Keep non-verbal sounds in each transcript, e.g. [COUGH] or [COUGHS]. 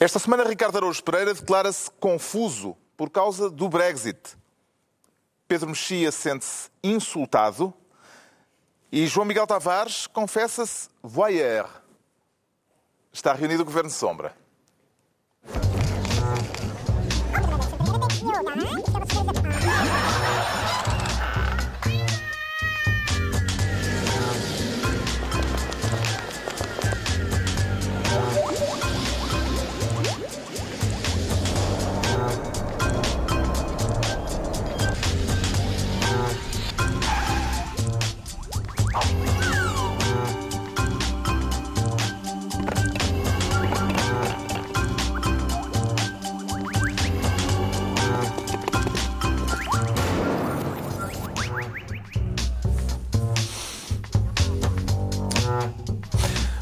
Esta semana, Ricardo Araújo Pereira declara-se confuso por causa do Brexit. Pedro Mexia sente-se insultado e João Miguel Tavares confessa-se voyeur. Está reunido o Governo Sombra.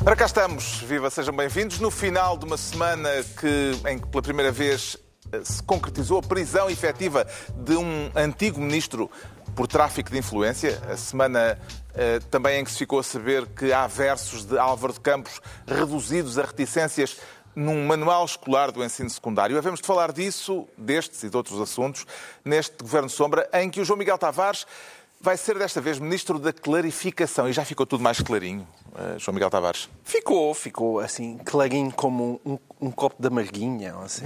Ora cá estamos, viva, sejam bem-vindos. No final de uma semana que, em que pela primeira vez eh, se concretizou a prisão efetiva de um antigo ministro por tráfico de influência, a semana eh, também em que se ficou a saber que há versos de Álvaro de Campos reduzidos a reticências num manual escolar do ensino secundário. Havemos de falar disso, destes e de outros assuntos, neste Governo Sombra, em que o João Miguel Tavares vai ser desta vez Ministro da Clarificação. E já ficou tudo mais clarinho, uh, João Miguel Tavares? Ficou, ficou assim, clarinho como um, um copo de amarguinha. Assim.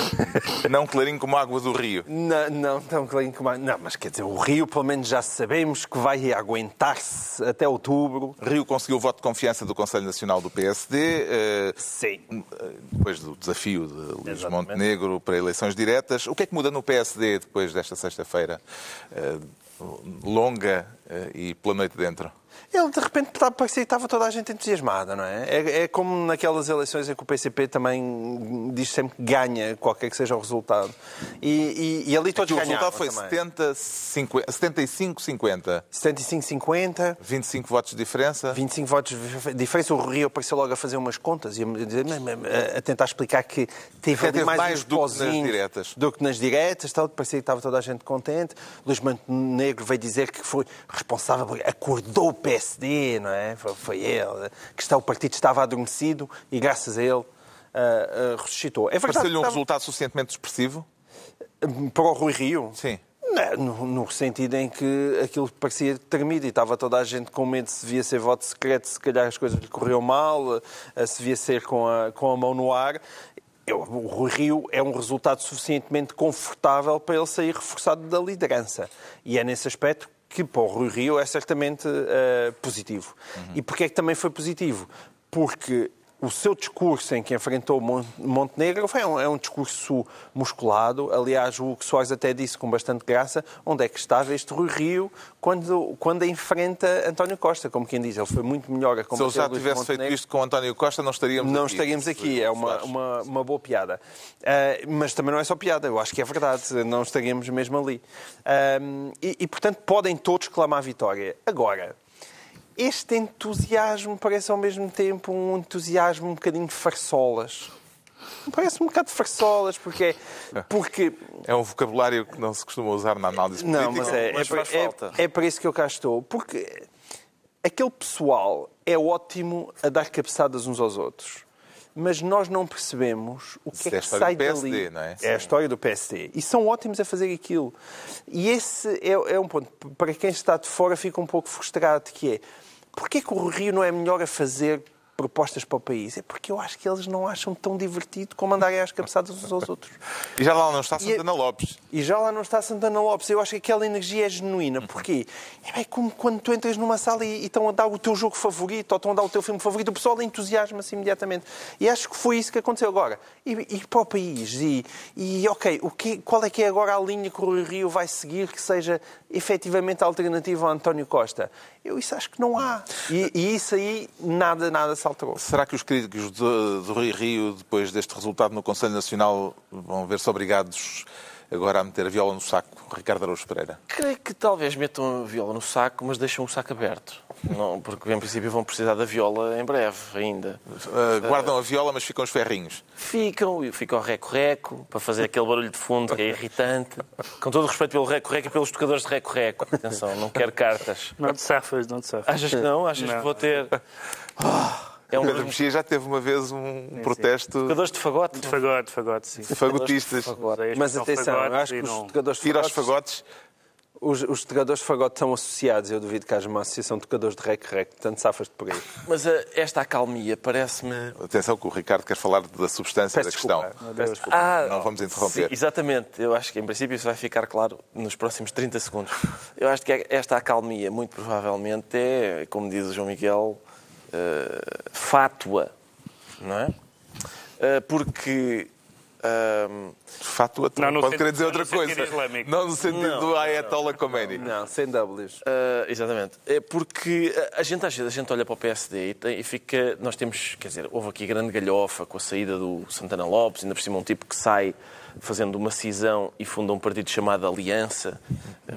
[LAUGHS] não clarinho como a água do rio? Não, não tão clarinho como a... Não, mas quer dizer, o rio pelo menos já sabemos que vai aguentar-se até outubro. Rio conseguiu o voto de confiança do Conselho Nacional do PSD. Uh, Sim. Uh, depois do desafio de Luís Exatamente. Montenegro para eleições diretas. O que é que muda no PSD depois desta sexta-feira? Longa eh, e pela noite dentro. Ele, de repente, parecia que estava toda a gente entusiasmada, não é? é? é? como naquelas eleições em que o PCP também diz sempre que ganha, qualquer que seja o resultado. E, e, e ali todos o resultado foi 75-50. 75-50. 25 votos de diferença. 25 votos de diferença. O Rio apareceu logo a fazer umas contas e a, a tentar explicar que teve ali mais, mais do que nas diretas. Do que nas diretas, tal, parecia que estava toda a gente contente. Luís Montenegro veio dizer que foi responsável, acordou o PS PSD, não é? Foi ele, que está, o partido estava adormecido e graças a ele uh, uh, ressuscitou. É Pareceu-lhe um estava... resultado suficientemente expressivo? Para o Rui Rio? Sim. No, no, sentido em que aquilo parecia tremido e estava toda a gente com medo se devia ser voto secreto, se calhar as coisas lhe corriam mal, se devia ser com a, com a mão no ar. Eu, o Rui Rio é um resultado suficientemente confortável para ele sair reforçado da liderança. E é nesse aspecto que para o Rui Rio é certamente uh, positivo. Uhum. E porquê é que também foi positivo? Porque o seu discurso em que enfrentou Montenegro foi um, é um discurso musculado. Aliás, o Hugo Soares até disse com bastante graça onde é que estava este Rui Rio quando, quando enfrenta António Costa, como quem diz. Ele foi muito melhor a combater Se ele já tivesse feito isto com António Costa, não estaríamos não aqui. Não estaríamos aqui. É uma, uma, uma boa piada. Uh, mas também não é só piada. Eu acho que é verdade. Não estaríamos mesmo ali. Uh, e, e, portanto, podem todos clamar vitória. Agora este entusiasmo parece ao mesmo tempo um entusiasmo um bocadinho de farsolas. Parece um bocado de farsolas, porque é, porque é um vocabulário que não se costuma usar na análise política. Não, mas é, mas é, é, é para isso que eu cá estou. Porque aquele pessoal é ótimo a dar cabeçadas uns aos outros. Mas nós não percebemos o que é, é que sai PSD, dali. Não é? é a história do PSD. E são ótimos a fazer aquilo. E esse é, é um ponto. Para quem está de fora fica um pouco frustrado, que é Porquê que o Rio não é melhor a fazer propostas para o país? É porque eu acho que eles não acham tão divertido como andarem às cabeçadas uns aos outros. [LAUGHS] E já lá não está Santana Lopes. E já lá não está Santana Lopes. Eu acho que aquela energia é genuína. Porquê? É como quando tu entras numa sala e, e estão a dar o teu jogo favorito ou estão a dar o teu filme favorito, o pessoal entusiasma-se imediatamente. E acho que foi isso que aconteceu agora. E, e para o país. E, e ok, o que, qual é que é agora a linha que o Rio vai seguir que seja efetivamente alternativa ao António Costa? Eu isso acho que não há. E, e isso aí nada, nada se alterou. Será que os críticos do, do Rio Rio, depois deste resultado no Conselho Nacional, vão ver-se obrigados agora a meter a viola no saco, Ricardo Araújo Pereira? Creio que talvez metam a viola no saco, mas deixam o saco aberto. Não, porque, em princípio, vão precisar da viola em breve ainda. Uh, guardam a viola, mas ficam os ferrinhos? Ficam, e ficam o reco-reco, para fazer aquele barulho de fundo que é irritante. Com todo o respeito pelo reco-reco e pelos tocadores de reco-reco. Atenção, não quero cartas. Não te safas, não te safas. Achas que não? Achas não. que vou ter... Oh. [LAUGHS] É um Pedro Mexia já teve uma vez um protesto jogadores de fagote. De fagote, de fagote, sim. de fagotistas. Mas São atenção, acho que e os não- tocadores de Tira aos fagotes, os, os tocadores de fagote estão associados. Eu duvido que haja uma associação de tocadores de rec-rec, portanto safas-te por aí. [LAUGHS] Mas eh, esta acalmia parece-me. Atenção que o Ricardo quer falar da substância Peço da questão. desculpa. Peço desculpa. Ah, Não vamos interromper. sim, exatamente. Eu acho que, em princípio, isso vai ficar claro nos próximos 30 segundos. Eu acho que esta acalmia, muito provavelmente, é, como diz o João Miguel, fátua, não é? Eh, porque. ahm, Fato Não, no pode sentido- querer dizer não outra coisa. islâmico. Não no sentido Não, do Ayatollah Khomeini. Não, sem Ws. Ah, exatamente. É porque a gente, às vezes, a gente olha para o PSD e, tem- e fica. Nós temos. Quer dizer, houve aqui grande galhofa com a saída do Santana Lopes, ainda por cima um tipo que sai fazendo uma cisão e funda um partido chamado Aliança.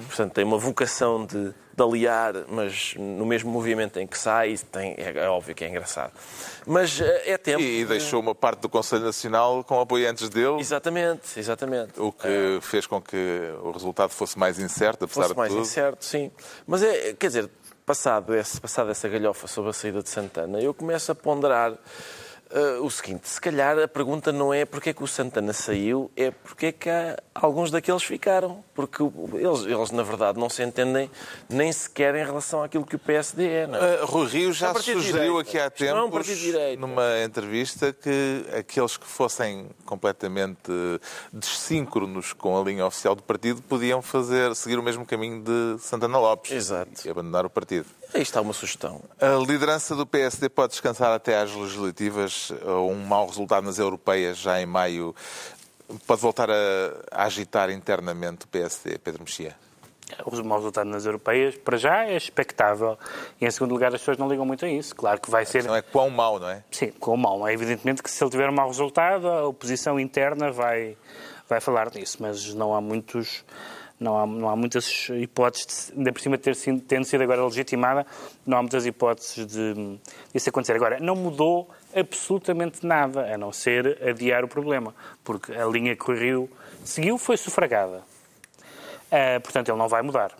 Portanto, tem uma vocação de, de aliar, mas no mesmo movimento em que sai, tem, é, é óbvio que é engraçado. Mas ah, é tempo. E, e de- deixou uma parte do Conselho Nacional com apoiantes dele, Exatamente, exatamente. o que fez com que o resultado fosse mais incerto, apesar fosse de mais tudo. incerto, sim. Mas é, quer dizer, passado, esse, passado essa galhofa sobre a saída de Santana, eu começo a ponderar eh, o seguinte: se calhar a pergunta não é porque é que o Santana saiu, é porque é que há- alguns daqueles ficaram. Porque eles, eles, na verdade, não se entendem nem sequer em relação àquilo que o PSD é. Não é? Uh, Rui Rio É já de sugeriu aqui há não é um tempos, numa entrevista, que aqueles que fossem completamente dessíncronos com a linha oficial do partido podiam fazer, seguir o mesmo caminho de Santana Lopes Exato. e abandonar o partido. Aí está uma sugestão. A liderança do PSD pode descansar até às legislativas ou um mau resultado nas europeias já em maio pode voltar a, a agitar internamente o PSD, Pedro Mexia? Os maus resultados nas europeias, para já, é expectável. E, em segundo lugar, as pessoas não ligam muito a isso. Claro que vai ser... Não é quão mau, não é? Sim, com o mal. É evidentemente que se ele tiver um mau resultado, a oposição interna vai, vai falar disso, mas não há muitos. Não há, não há muitas hipóteses, de, ainda por cima ter, tendo sido agora legitimada, não há muitas hipóteses de isso acontecer. Agora, não mudou absolutamente nada, a não ser adiar o problema, porque a linha que o Rio seguiu foi sufragada. Ah, portanto, ele não vai mudar.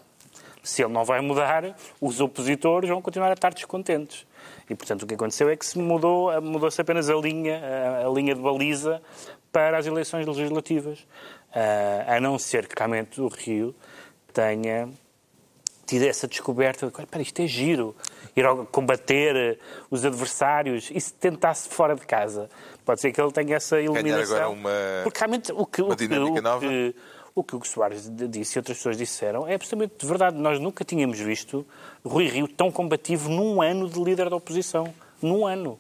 Se ele não vai mudar, os opositores vão continuar a estar descontentes. E, portanto, o que aconteceu é que se mudou, mudou-se apenas a linha, a, a linha de baliza para as eleições legislativas. Ah, a não ser que realmente o Rio tenha tido essa descoberta de, "Olha, isto é giro, ir ao- combater eh, os adversários e se tentasse fora de casa. Pode ser que ele tenha essa iluminação. agora uma- Porque realmente o que, o que, o que- o que o Soares disse e outras pessoas disseram é absolutamente verdade. Nós nunca tínhamos visto Rui Rio tão combativo num ano de líder da oposição. Num ano.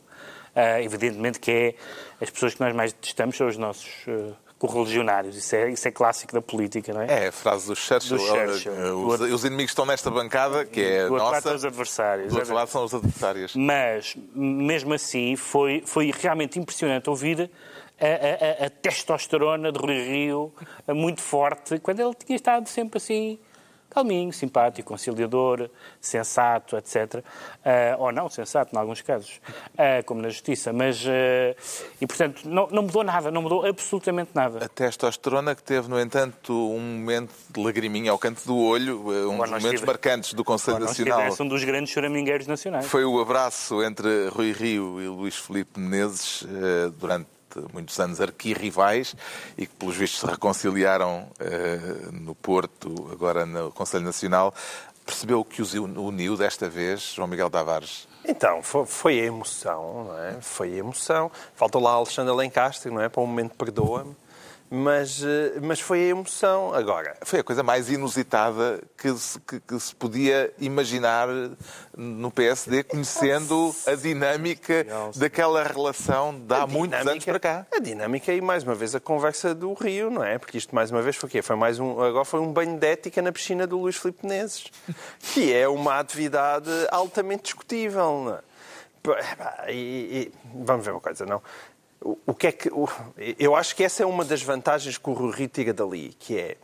Ah, evidentemente que é as pessoas que nós mais detestamos são os nossos ah, correligionários. Isso é, isso é clássico da política, não é? É a frase do Churchill. Do Churchill. eh, Os, os inimigos estão nesta bancada, que é Do nossa. são os adversários. Do outro lado são os adversários. Mas, mesmo assim, foi, foi realmente impressionante ouvir a, a- a- a testosterona de Rui Rio muito forte, quando ele tinha estado sempre assim, calminho, simpático, conciliador, sensato, etc. Ah, ou não, sensato, em alguns casos, ah, como na Justiça. Mas, ah, e portanto, não, não mudou nada, não mudou absolutamente nada. A testosterona que teve, no entanto, um momento de lagriminha ao canto do olho, eh, um dos momentos tive- marcantes do Conselho Nós Nacional. tivemos um dos grandes choramingueiros nacionais. Foi o abraço entre Rui Rio e Luís Filipe Menezes eh, durante muitos anos arquirrivais e que, pelos vistos, se reconciliaram eh, no Porto, agora no Conselho Nacional. Percebeu o que os uniu desta vez, João Miguel Tavares? Então, fo- foi a emoção, não é? Foi a emoção. Faltou lá Alexandre Alencastre, não é? Para um momento perdoa-me. Mas, eh, mas foi a emoção. Agora, Foi a coisa mais inusitada que se, que- que se podia imaginar no PSD, conhecendo a dinâmica daquela relação de há muitos anos para cá. A dinâmica e, mais uma vez, a conversa do Rio, não é? Porque isto, mais uma vez, foi o quê? Foi mais um, agora foi um banho de ética na piscina do Luís Filipe Menezes, que é uma atividade altamente discutível, não é? E, e- vamos ver uma coisa, não? O, que é que... o- eu acho que essa é uma das vantagens que o Rui Rio tira dali, que é...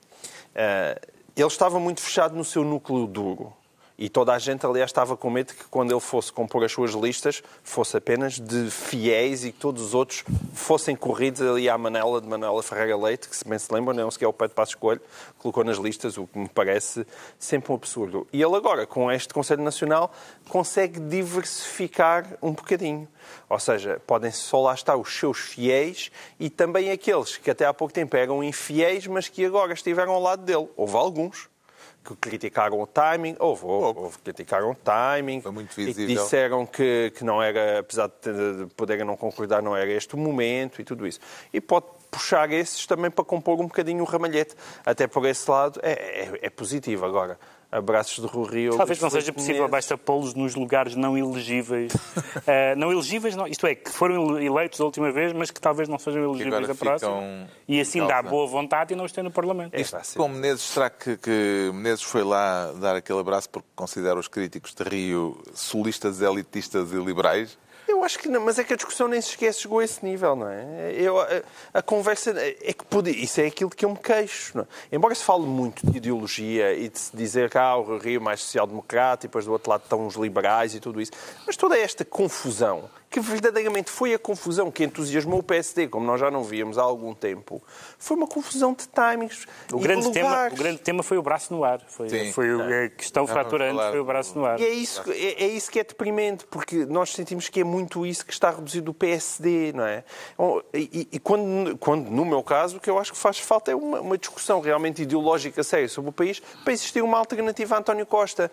ah, ele estava muito fechado no seu núcleo duro. E toda a gente, aliás, estava com medo que quando ele fosse compor as suas listas, fosse apenas de fiéis e que todos os outros fossem corridos ali à manela de Manuela Ferreira Leite, que se bem se lembram, não é sequer o Pedro Passos Coelho, colocou nas listas, o que me parece sempre um absurdo. E ele agora, com este Conselho Nacional, consegue diversificar um bocadinho. Ou seja, podem só lá estar os seus fiéis e também aqueles que até há pouco tempo eram infiéis, mas que agora estiveram ao lado dele. Houve alguns que criticaram o timing, houve, houve, houve criticaram o timing, Foi muito e visível. disseram que, que não era, apesar de, de poderem não concordar, não era este o momento e tudo isso. E pode puxar esses também para compor um bocadinho o ramalhete. Até por esse lado é, é, é positivo. Agora, abraços de Rui Rio. Talvez não seja possível, basta pô-los nos lugares não elegíveis. [LAUGHS] Eh, não elegíveis, não, isto é, que foram eleitos a última vez, mas que talvez não sejam elegíveis agora a próxima. ficam E assim em dá boa vontade e não os tem no Parlamento. É, Isto sim. com Menezes, será que, que Menezes foi lá dar aquele abraço porque considera os críticos de Rio solistas, elitistas e liberais? Eu acho que não, mas é que a discussão nem sequer chegou a esse nível, não é? Eu, a, a conversa é que pode, isso é aquilo de que eu me queixo. É? Embora se fale muito de ideologia e de se dizer que ah, o Rio é mais social-democrata e depois do outro lado estão os liberais e tudo isso, mas toda esta confusão, que verdadeiramente foi a confusão que entusiasmou o PSD, como nós já não víamos há algum tempo, foi uma confusão de timings O e grande, de tema, lugares. o grande tema foi o braço no ar. Foi, Sim. foi o- a questão vamos fraturante, falar foi o braço no ar. E é isso, que- é, é isso que é deprimente, porque nós sentimos que é muito isso que está reduzido o PSD, não é? E, e quando, quando, no meu caso, o que eu acho que faz falta é uma, uma discussão realmente ideológica séria sobre o país para existir uma alternativa a António Costa.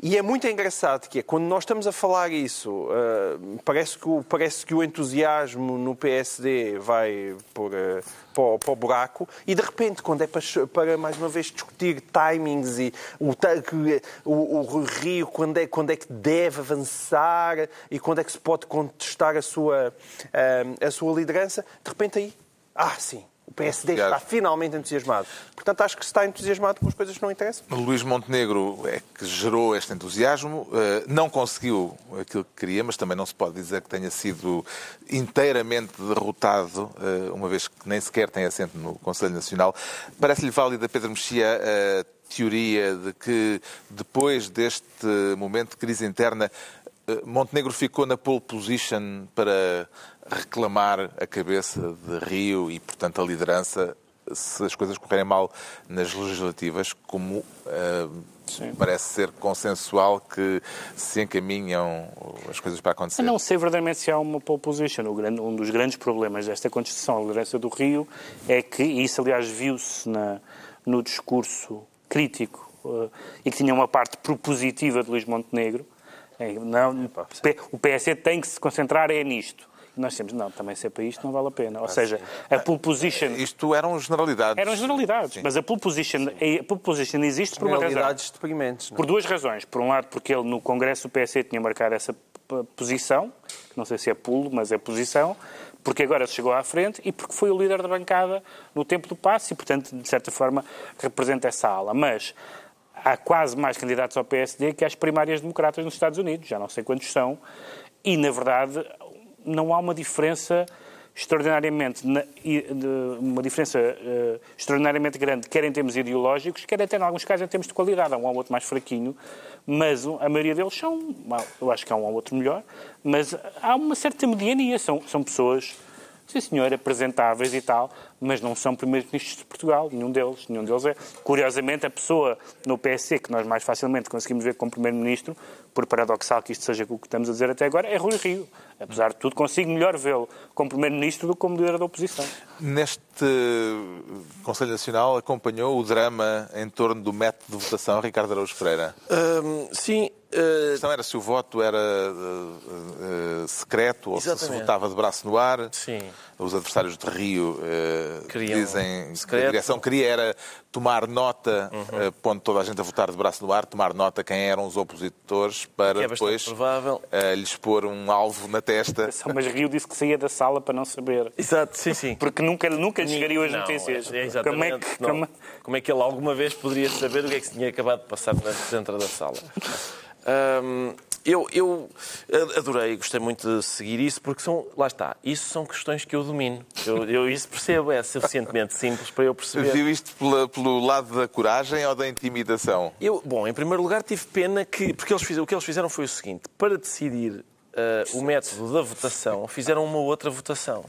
E é muito engraçado que é, quando nós estamos a falar isso, ah, parece, que o, parece que o entusiasmo no PSD vai por, ah, para, para o buraco e de repente, quando é para, para mais uma vez discutir timings e o, o, o Rio, quando é, quando é que deve avançar e quando é que se pode contestar a sua, ah, a sua liderança, de repente aí, ah, sim, o PSD está Entusiasmo. finalmente entusiasmado. Portanto, acho que se está entusiasmado com as coisas que não interessam. Luís Montenegro é que gerou este entusiasmo, eh, não conseguiu aquilo que queria, mas também não se pode dizer que tenha sido inteiramente derrotado, eh, uma vez que nem sequer tem assento no Conselho Nacional. Parece-lhe válida, Pedro Mexia, a teoria de que depois deste momento de crise interna, eh, Montenegro ficou na pole position para reclamar a cabeça de Rio e, portanto, a liderança se as coisas correrem mal nas legislativas, como eh, parece ser consensual que se encaminham as coisas para acontecer. Não sei verdadeiramente se há uma pole position. Um dos grandes problemas desta Constituição, a liderança do Rio, é que, e isso aliás viu-se no discurso crítico, eh, e que tinha uma parte propositiva de Luís Montenegro, é, não, o PSD tem que se concentrar é nisto. Nós temos, não, também ser para isto não vale a pena. Ou seja, a pole position... Isto eram generalidades. Eram generalidades, mas a pole position, a pole position existe por uma razão. Deprimentes. não é? Por duas razões. Por um lado, porque ele no Congresso do PSD tinha marcado essa posição, que não sei se é pulo, mas é posição, porque agora se chegou à frente e porque foi o líder da bancada no tempo do passe e, portanto, de certa forma, representa essa ala. Mas há quase mais candidatos ao PSD que às primárias democratas nos Estados Unidos, já não sei quantos são, e, na verdade, não há uma diferença extraordinariamente uma diferença eh, extraordinariamente grande, quer em termos ideológicos, quer até em alguns casos em termos de qualidade. Há um ou outro mais fraquinho, mas a maioria deles são, eu acho que há um ou outro melhor, mas há uma certa mediania. São, são pessoas, sim senhor, apresentáveis e tal, mas não são primeiros-ministros de Portugal, nenhum deles. Nenhum deles é. Curiosamente, a pessoa no PSC que nós mais facilmente conseguimos ver como primeiro-ministro, por paradoxal que isto seja o que estamos a dizer até agora, é Rui Rio. Apesar de tudo, consigo melhor vê-lo como primeiro-ministro do que como líder da oposição. Neste Conselho Nacional acompanhou o drama em torno do método de votação, Ricardo Araújo Pereira. Hum, sim, A questão era se o voto era eh, eh, secreto ou se se Exatamente. votava de braço no ar. Sim. Os adversários de Rio Queriam dizem que secreto. a direção queria era tomar nota, Uhum. pondo toda a gente a votar de braço no ar, tomar nota quem eram os opositores para Que é depois provável. lhes pôr um alvo na testa. [LAUGHS] Mas Rio disse que saía da sala para não saber. exato, sim, sim. Porque nunca, nunca lhe chegariam as Não, notícias. é- é exatamente, como, é que, como- Como é que ele alguma vez poderia saber o que é que se tinha acabado de passar na- dentro da sala? Hum, eu, eu adorei, gostei muito de seguir isso, porque são, lá está, isso são questões que eu domino. Eu, eu isso percebo, é suficientemente simples para eu perceber. Viu isto pela, pelo lado da coragem ou da intimidação? Eu, bom, em primeiro lugar, tive pena que. Porque eles fizeram, o que eles fizeram foi o seguinte: para decidir uh, o método da votação, fizeram uma outra votação.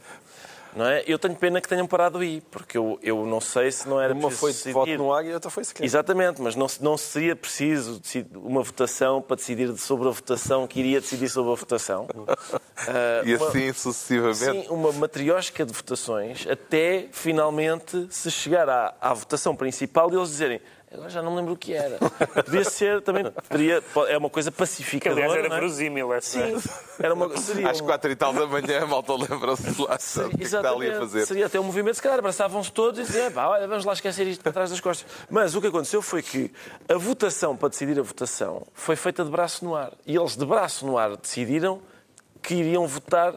Não é? Eu tenho pena que tenham parado aí, porque eu, eu não sei se não era Uma foi de voto no ar e outra foi secreta. Exatamente, mas não, não seria preciso uma votação para decidir sobre a votação que iria decidir sobre a votação. Uh, [LAUGHS] e assim uma, sucessivamente. Sim, uma matriosca de votações até finalmente se chegar à, à votação principal e eles dizerem Agora já não me lembro o que era. [LAUGHS] Podia ser também. Poderia, é uma coisa pacificadora. Aliás, era é? verosímil essa. Sim. Era uma, seria Às quatro e tal da manhã, a malta lembra-se lá sabe o que está ali a fazer. Seria até um movimento, se calhar, abraçavam-se todos e diziam, pá, olha, vamos lá esquecer isto para trás das costas. Mas o que aconteceu foi que a votação, para decidir a votação, foi feita de braço no ar. E eles, de braço no ar, decidiram que iriam votar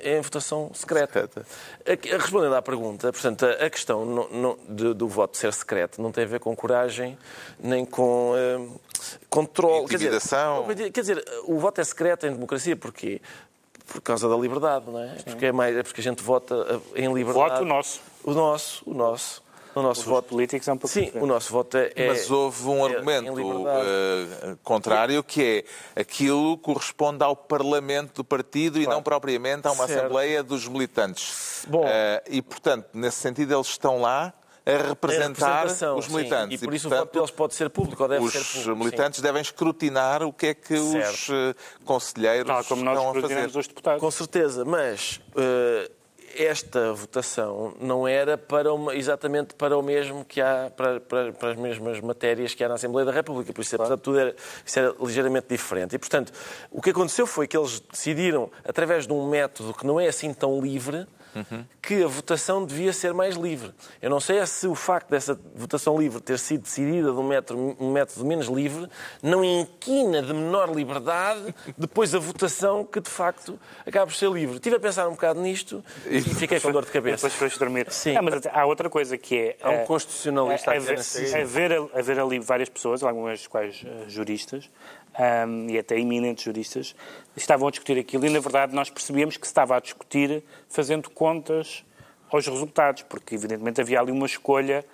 é em votação secreta. Respondendo à pergunta, portanto, a questão no, no, de, do voto ser secreto não tem a ver com coragem nem com uh, controle. Intimidação. Quer dizer, quer dizer, o voto é secreto em democracia porquê? Por causa da liberdade, não é? Porque é, mais, é porque a gente vota em liberdade. Voto nosso. O nosso, o nosso. O nosso Os voto políticos é um pouco Sim, diferente. o nosso voto é. Mas houve um é argumento uh, contrário que é aquilo corresponde ao Parlamento do partido claro. e não propriamente a uma certo. Assembleia dos militantes. Bom. Uh, e, portanto, nesse sentido, eles estão lá a representar os militantes. Sim. E por isso e, portanto, o voto deles pode ser público ou deve os ser público. Os militantes sim. devem escrutinar o que é que certo. os uh, conselheiros Tal como nós estão a fazer. os deputados. Com certeza, mas uh, esta votação não era para uma, exatamente para o mesmo que há, para, para, para, as mesmas matérias que há na Assembleia da República. Por isso, claro. apesar de tudo, era, isso era ligeiramente diferente. E, portanto, o que aconteceu foi que eles decidiram, através de um método que não é assim tão livre, Uhum. que a votação devia ser mais livre. Eu não sei se o facto dessa votação livre ter sido decidida de um método, um método menos livre não inquina de menor liberdade [LAUGHS] depois a votação que de facto acaba por ser livre. Estive a pensar um bocado nisto e fiquei com dor de cabeça. Depois foste dormir. Sim. Ah, mas há outra coisa que é. Há um constitucionalista a, haver, haver, haver ali várias pessoas, algumas quais uh, juristas, um, e até eminentes juristas, estavam a discutir aquilo e, na verdade, nós percebíamos que se estava a discutir fazendo contas aos resultados, porque, evidentemente, havia ali uma escolha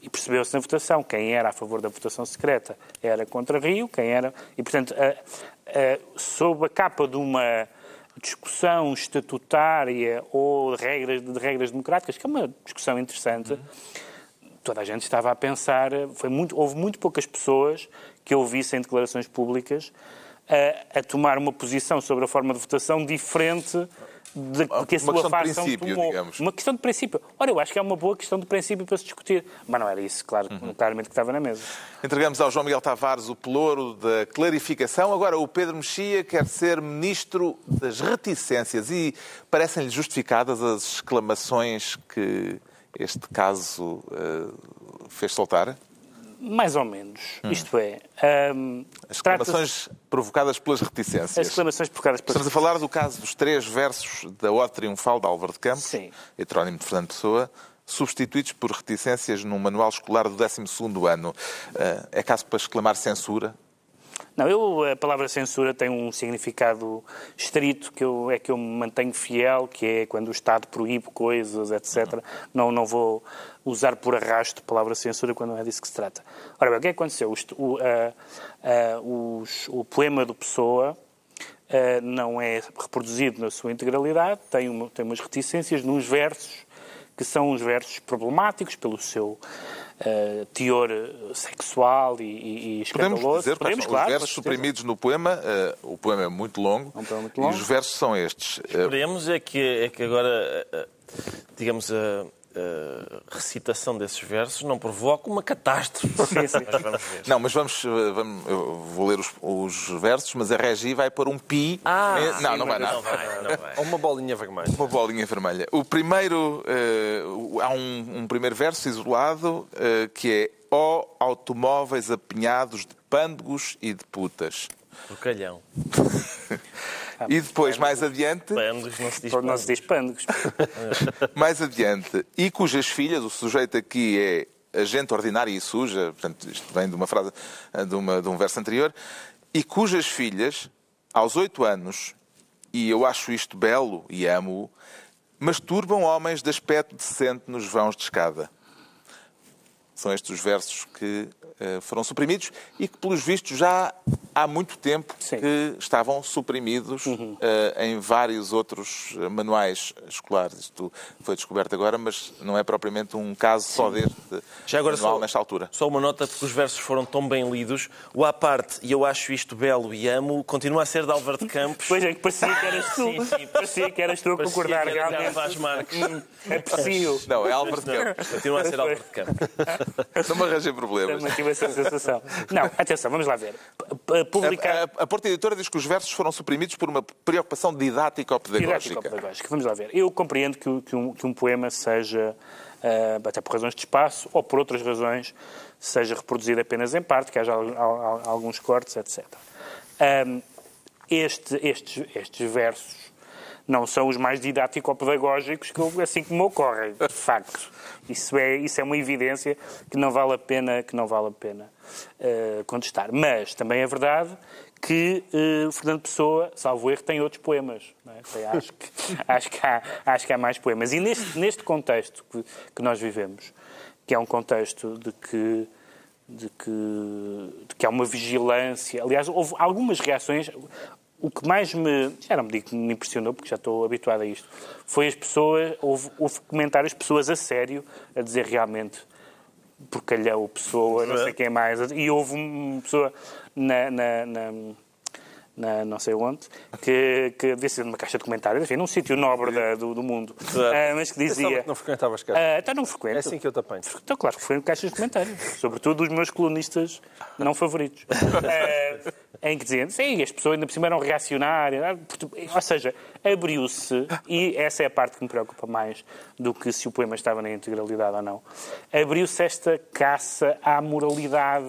e percebeu-se na votação quem era a favor da votação secreta era contra Rio, quem era. E, portanto, a, a, sob a capa de uma discussão estatutária ou regras, de regras democráticas, que é uma discussão interessante. Uhum toda a gente estava a pensar, foi muito, houve muito poucas pessoas que ouvissem declarações públicas a, a, tomar uma posição sobre a forma de votação diferente de, de que a sua facção tomou. Digamos. Uma questão de princípio. Ora, eu acho que é uma boa questão de princípio para se discutir. Mas não era isso, claro, uhum. claramente que estava na mesa. Entregamos ao João Miguel Tavares o pelouro da clarificação. Agora o Pedro Mexia quer ser ministro das reticências e parecem-lhe justificadas as exclamações que este caso uh, fez soltar? Mais ou menos. Hum. Isto é. Um, As exclamações provocadas pelas reticências. As exclamações provocadas pelas Estamos a falar do caso dos três versos da Ode Triunfal de Álvaro de Campos, Sim. heterónimo de Fernando Pessoa, substituídos por reticências num manual escolar do 12º ano. Uh, é caso para exclamar censura? Não, eu, a palavra censura tem um significado estrito que eu, é que eu me mantenho fiel, que é quando o Estado proíbe coisas, etc. Não, não vou usar por arrasto a palavra censura quando não é disso que se trata. Ora bem, o que é aconteceu? O, a, a, os, o poema do Pessoa a, não é reproduzido na sua integralidade, tem, uma, tem umas reticências nos versos, que são uns versos problemáticos pelo seu uh, teor sexual e, e, e escandaloso. Podemos dizer, Podemos, os claro, versos suprimidos no poema, uh, o poema é muito longo, é um poema muito longo. e os versos são estes. Esperemos é que, é que agora, digamos, a recitação desses versos não provoque uma catástrofe. Sim, sim. Mas vamos ver. Não, mas vamos, vamos eu vou ler os, os, versos, mas a Regi vai pôr um pi. Ah, não, sim, não vai não nada. vai, não vai. Ou uma bolinha vermelha. Uma bolinha vermelha. O primeiro, uh, há um, um, primeiro verso isolado uh, que é Ó oh, automóveis apinhados de pândegos e de putas. Porcalhão. [LAUGHS] e depois, mais adiante. Pândegos não se diz Não se diz pândegos. [LAUGHS] [LAUGHS] mais adiante. E cujas filhas, o sujeito aqui é a gente ordinária e suja, portanto, isto vem de uma frase, de, uma, de um verso anterior, e cujas filhas, aos oito anos, e eu acho isto belo e amo-o, masturbam homens de aspecto decente nos vãos de escada. São estes os versos que uh, foram suprimidos e que, pelos vistos, já há muito tempo Sim. que estavam suprimidos uhum. uh, em vários outros manuais escolares. Isto foi descoberto agora, mas não é propriamente um caso só deste já agora manual só, nesta altura. Só uma nota, porque os versos foram tão bem lidos. O à parte, e eu acho isto belo e amo, continua a ser de Álvaro de Campos. [LAUGHS] Pois é, que parecia que eras tu. Sim, sim. Parecia que eras tu a concordar Parecia que era realmente. Vaz Marques. Aprecio. Não, é Álvaro de Campos. Continua a ser Álvaro de Campos. [LAUGHS] [LAUGHS] Não me arranjei problemas. Também tive essa sensação. Não, atenção, vamos lá ver. Publicar. A, a, a Porta Editora diz que os versos foram suprimidos por uma preocupação didático-pedagógica. Didático-pedagógica. Vamos lá ver. Eu compreendo que, que um, que um poema seja, ah, até por razões de espaço ou por outras razões, seja reproduzido apenas em parte, que haja al- al- alguns cortes, etc. Ahm, este- estes, estes versos não são os mais didático-pedagógicos que eu- assim como me ocorrem, de [LAUGHS] facto. Isso é, isso é uma evidência que não vale a pena, que não vale a pena eh, contestar. Mas também é verdade que o Fernando Pessoa, salvo erro, tem outros poemas. é? Tem- acho, que, [LAUGHS] acho, que há, acho que há mais poemas. E neste, neste contexto que, que nós vivemos, que é um contexto de que de que, de que há uma vigilância. Aliás, houve algumas reações. O que mais me, já não me digo que me impressionou, porque já estou habituado a isto, foi as pessoas, houve, houve comentários pessoas a sério a dizer realmente porcalhão, pessoa, não sei quem mais. E houve uma pessoa na, na, na, na não sei onde, que, que devia ser numa caixa de comentários, enfim, num sítio nobre da- do, do mundo, ah, mas que dizia... que não frequentavas casa. Ah, então não frequento. É assim que eu te apanho. Então, claro que foi em caixas de comentários, sobretudo os meus colunistas não favoritos. Eh, [LAUGHS] em que diziam, sim, as pessoas ainda por cima eram reacionárias. Ou seja, abriu-se, e essa é a parte que me preocupa mais do que se o poema estava na integralidade ou não, abriu-se esta caça à moralidade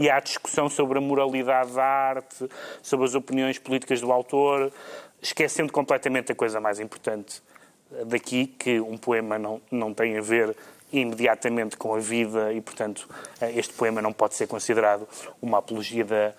e à discussão sobre a moralidade da arte, sobre as opiniões políticas do autor, esquecendo completamente a coisa mais importante daqui que um poema não, não tem a ver imediatamente com a vida e, portanto, este poema não pode ser considerado uma apologia da,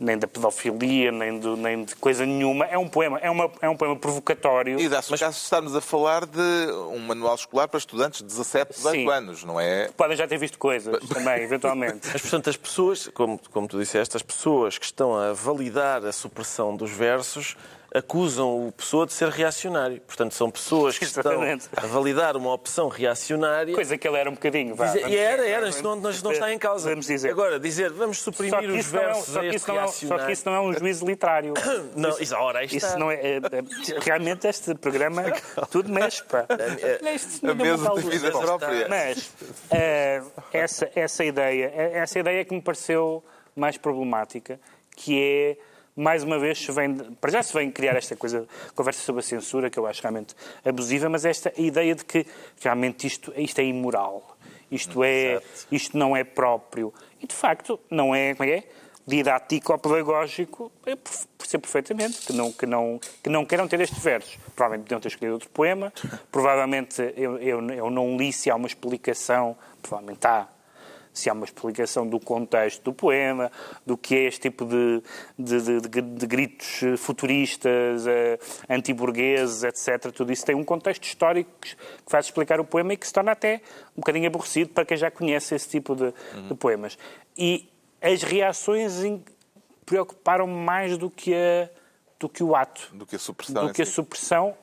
nem da pedofilia, nem, do, nem de coisa nenhuma. É um poema, é, uma, é um poema provocatório. E dá-se o caso de estarmos a falar de um manual escolar para estudantes de 17, 18 Sim. anos, não é? Podem já ter visto coisas também, [LAUGHS] eventualmente. Mas, portanto, as pessoas, como, como tu disseste, as pessoas que estão a validar a supressão dos versos acusam o Pessoa de ser reacionário. Portanto, são pessoas que estão Exatamente. a validar uma opção reacionária. Coisa que ele era um bocadinho. Vá, Dizer- e era, era, isto não, não, não está em causa. Vamos dizer. Agora, dizer, vamos suprimir os não é, versos só, a que este isso não é, um- só que isso não é um juízo literário. [COUGHS] Não, isso, ora, está. Isso não é, é- é- Realmente este programa tudo mexe, pá. Isto A não mesa de vida própria. Mas eh, essa, essa, ideia, eh, essa ideia que me pareceu mais problemática, que é, mais uma vez, se vem, para já se vem criar esta coisa, conversa sobre a censura, que eu acho realmente abusiva, mas esta ideia de que realmente isto, isto é imoral, isto, é, isto não é próprio. E, de facto, não é, como é é? didático-pedagógico, eu percebo perfeitamente que não, que, não, que não queiram ter estes versos. Provavelmente podiam ter escolhido outro poema, [LAUGHS] provavelmente eu, eu, eu não li se há uma explicação, provavelmente há, se há uma explicação do contexto do poema, do que é este tipo de, de, de- de- gritos futuristas, eh, antiburgueses, etc. Tudo isso tem um contexto histórico que faz explicar o poema e que se torna até um bocadinho aborrecido para quem já conhece esse tipo de, de poemas. E as reações preocuparam-me mais do que, a, do que o ato Do que a supressão. do em que a supressão,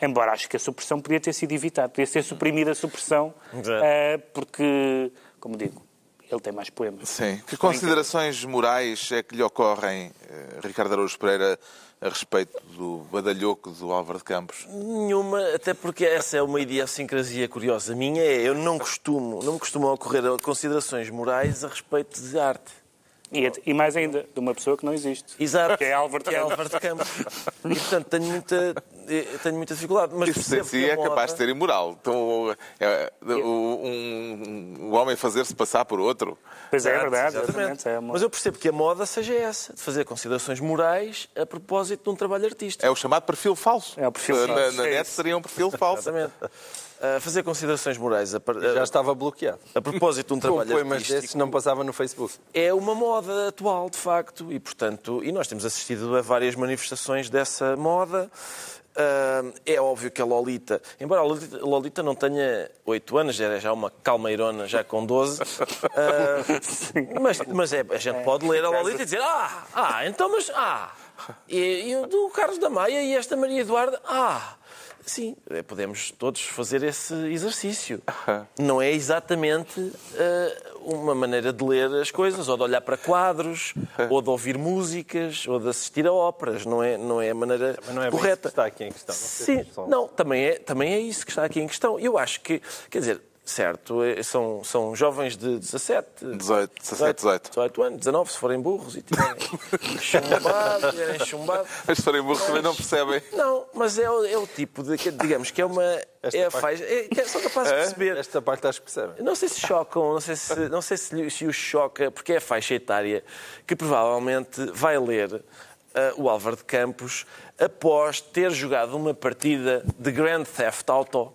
embora acho que a supressão podia ter sido evitada, podia ter suprimido a supressão, [LAUGHS] eh, porque, como digo, ele tem mais poemas. Sim. Que considerações morais é que lhe ocorrem, eh, Ricardo Araújo Pereira, a respeito do badalhoco do Álvaro de Campos? Nenhuma, até porque essa é uma idiosincrasia curiosa minha. É, eu não costumo, não me costumam ocorrer considerações morais a respeito de arte. E, e mais ainda, de uma pessoa que não existe. Exato. Que é Álvaro de é Campos. Álvaro de Campos. E, portanto, tenho muita, eh, tenho muita dificuldade. Mas Isso em percebo si que a é capaz de ser imoral. Então, é, o- um, um homem fazer-se passar por outro. Pois é, é verdade, exatamente. É uma- Mas eu percebo que a moda seja essa, de fazer considerações morais a propósito de um trabalho artístico. É o chamado perfil falso. É o perfil Na- falso, Na, é net seria um perfil falso. Exatamente. A fazer considerações morais a, par- Já a, estava bloqueado. a propósito de um trabalho poemas artístico desses não passava no Facebook. é uma moda. atual, de facto, e portanto, e nós temos assistido a várias manifestações dessa moda. Ah, é óbvio que a Lolita, embora a Lolita, a Lolita não tenha 8 anos, era já uma calmeirona, já com 12, [LAUGHS] ah, mas, mas é, a gente pode ler a Lolita e dizer: Ah, ah então, mas. Ah, e, e o do Carlos da Maia e esta Maria Eduarda, ah. Sim, eh, podemos todos fazer esse exercício. Não é exatamente uh, uma maneira de ler as coisas, ou de olhar para quadros, ou de ouvir músicas, ou de assistir a óperas. Não é, não é a maneira Mas não é correta. isso que está aqui em questão. Sim, não, também é, também é isso que está aqui em questão. Eu acho que, quer dizer, certo, é- são, são jovens de 17, 18, 17, 18. 18 anos, 19, se forem burros e tiverem [LAUGHS] chumbado, tiverem chumbado. As forem burros também não percebem. Não, mas é, o- é o tipo de, que, digamos, que é uma. É a faixa. É, que são capazes de perceber. Esta parte acho que percebem. Não sei se chocam, não sei se, não sei se, se os choca, porque é a faixa etária que provavelmente vai ler ah, o Álvaro de Campos após ter jogado uma partida de Grand Theft Auto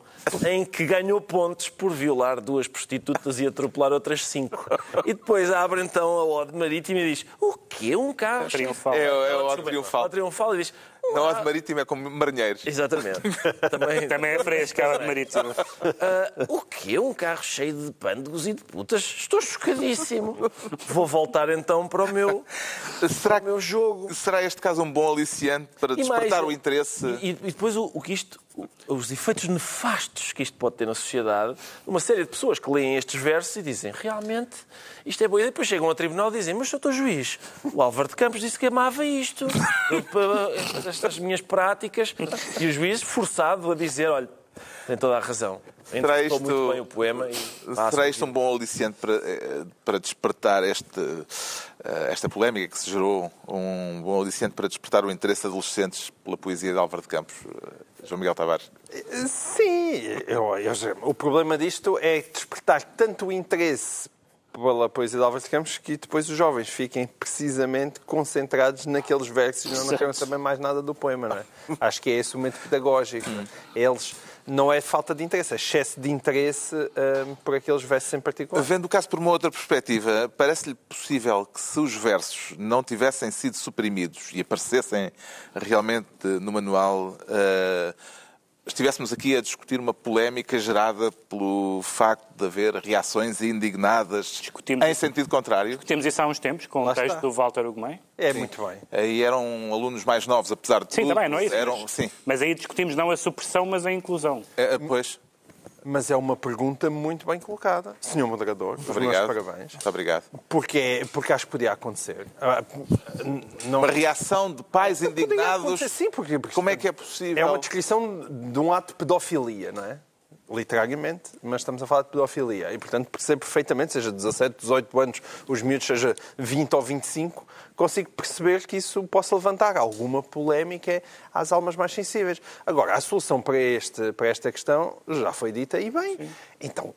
em que ganhou pontos por violar duas prostitutas e atropelar outras cinco. E depois abre então a Ode Marítima e diz: O quê? Um carro? Triunfal. É, é o Desculpa, ódio triunfal. Ode Triunfal e diz: Na "Ah, Ode Marítima é como marinheiros. Exatamente. [LAUGHS] Também, Também é fresca a de marítimo. ah, o quê? Um carro cheio de pândegos e de putas? Estou chocadíssimo. Vou voltar então para o meu, Será, para o meu jogo. será este caso um bom aliciante para E mais, despertar o interesse? E, e depois o, o que isto, o- os efeitos nefastos que isto pode ter na sociedade, uma série de pessoas que leem estes versos e dizem realmente isto é boa ideia. Depois chegam ao tribunal e dizem, mas doutor juiz, o Álvaro de Campos disse que amava isto. Eu, pa- estas minhas práticas. E o juiz forçado a dizer, olha, tem toda a razão. Será Interpretou isto- muito bem o poema. E Será isto um bom aliciante para, eh, para despertar este, eh, esta polémica que se gerou? Um bom aliciante para despertar o interesse de adolescentes pela poesia de Álvaro de Campos? Eh, João Miguel Tavares. Sim, eu, eu o problema disto é despertar tanto o interesse pela poesia de Álvaro de Campos que depois os jovens fiquem precisamente concentrados naqueles versos e não querem saber mais nada do poema, não é? Acho que é esse o momento pedagógico. não é? Eles, não é falta de interesse, é excesso de interesse hum, por aqueles versos em particular. Vendo o caso por uma outra perspectiva, parece-lhe possível que se os versos não tivessem sido suprimidos e aparecessem realmente no manual, eh, estivéssemos aqui a discutir uma polémica gerada pelo facto de haver reações indignadas Discutimos em isso. sentido contrário? Temos isso há uns tempos, com Lá o texto está. do Walter Ugumem. É muito bem. Aí eram alunos mais novos, apesar de Sim, tudo. também, não é isso? Eram, mas, sim. mas aí discutimos não a supressão, mas a inclusão. É, pois, Mas é uma pergunta muito bem colocada. Senhor moderador, meus obrigado. parabéns. Muito obrigado. Porque, é- porque acho que podia acontecer. Ah, Não, Uma reação de pais indignados. sim, porque, porque Como é que é possível? É uma descrição de um ato de pedofilia, não é? Literariamente, mas estamos a falar de pedofilia. E, portanto, percebo perfeitamente, seja 17, 18 anos, os miúdos, seja 20 ou 25, consigo perceber que isso possa levantar alguma polémica às almas mais sensíveis. Agora, a solução para, este, para esta questão já foi dita e bem. Então,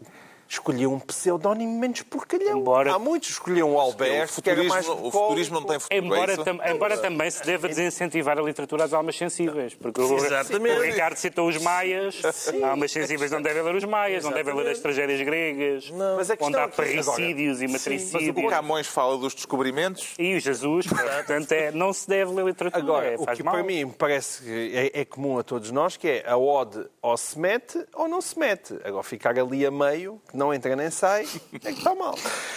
escolhi um pseudónimo menos porcalhão. Embora- Há muitos escolhiam o Alberto, o que era mais futurismo, o futurismo não tem futuro. é Embora, tam- embora também se deva desincentivar a literatura às almas sensíveis. Porque o, Exatamente. o Ricardo citou os maias. Almas sensíveis não devem ler os maias, não devem ler as tragédias gregas. Mas a onde há é que- parricídios e O matricídios. Camões fala dos descobrimentos. E o Jesus, portanto, é, não se deve ler literatura, Agora, é, o que mal. para mim me parece que é, é comum a todos nós, que é a ode ou se mete ou não se mete. Agora, ficar ali a meio, que não entra nem sai, é que está mal.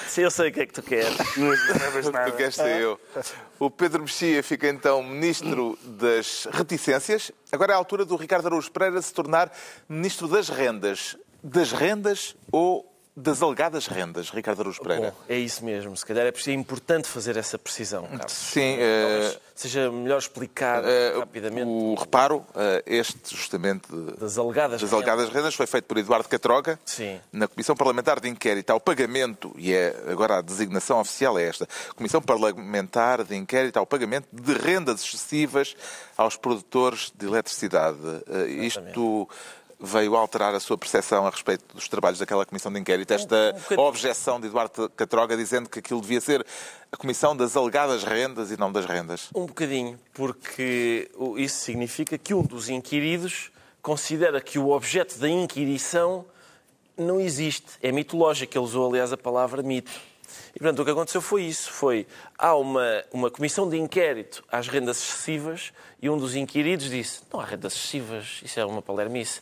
Se eu sei o que é que tu queres. [LAUGHS] Não levas nada. Tu queres ser eu. O Pedro Mexia fica então ministro das reticências. Agora é a altura do Ricardo Araújo Pereira se tornar ministro das rendas. Das rendas ou das alegadas rendas, Ricardo Araújo Pereira? Bom, é isso mesmo. Se calhar é é importante fazer essa precisão, Carlos. Sim, Talvez seja melhor explicar eh, rapidamente o reparo, eh, este justamente das alegadas das rendas. alegadas rendas foi feito por Eduardo Catroga Sim. na Comissão Parlamentar de Inquérito ao Pagamento, e é agora a designação oficial é esta, Comissão Parlamentar de Inquérito ao Pagamento de rendas excessivas aos produtores de eletricidade. Isto veio alterar a sua percepção a respeito dos trabalhos daquela Comissão de Inquérito, esta um objeção de Eduardo Catroga dizendo que aquilo devia ser a Comissão das alegadas rendas e não das rendas. Um bocadinho, porque isso significa que um dos inquiridos considera que o objeto da inquirição não existe. É mitológico. Ele usou, aliás, a palavra mito. E, portanto, o que aconteceu foi isso. Foi, há uma, uma comissão de inquérito às rendas excessivas e um dos inquiridos disse, não há rendas excessivas, isso é uma palermice.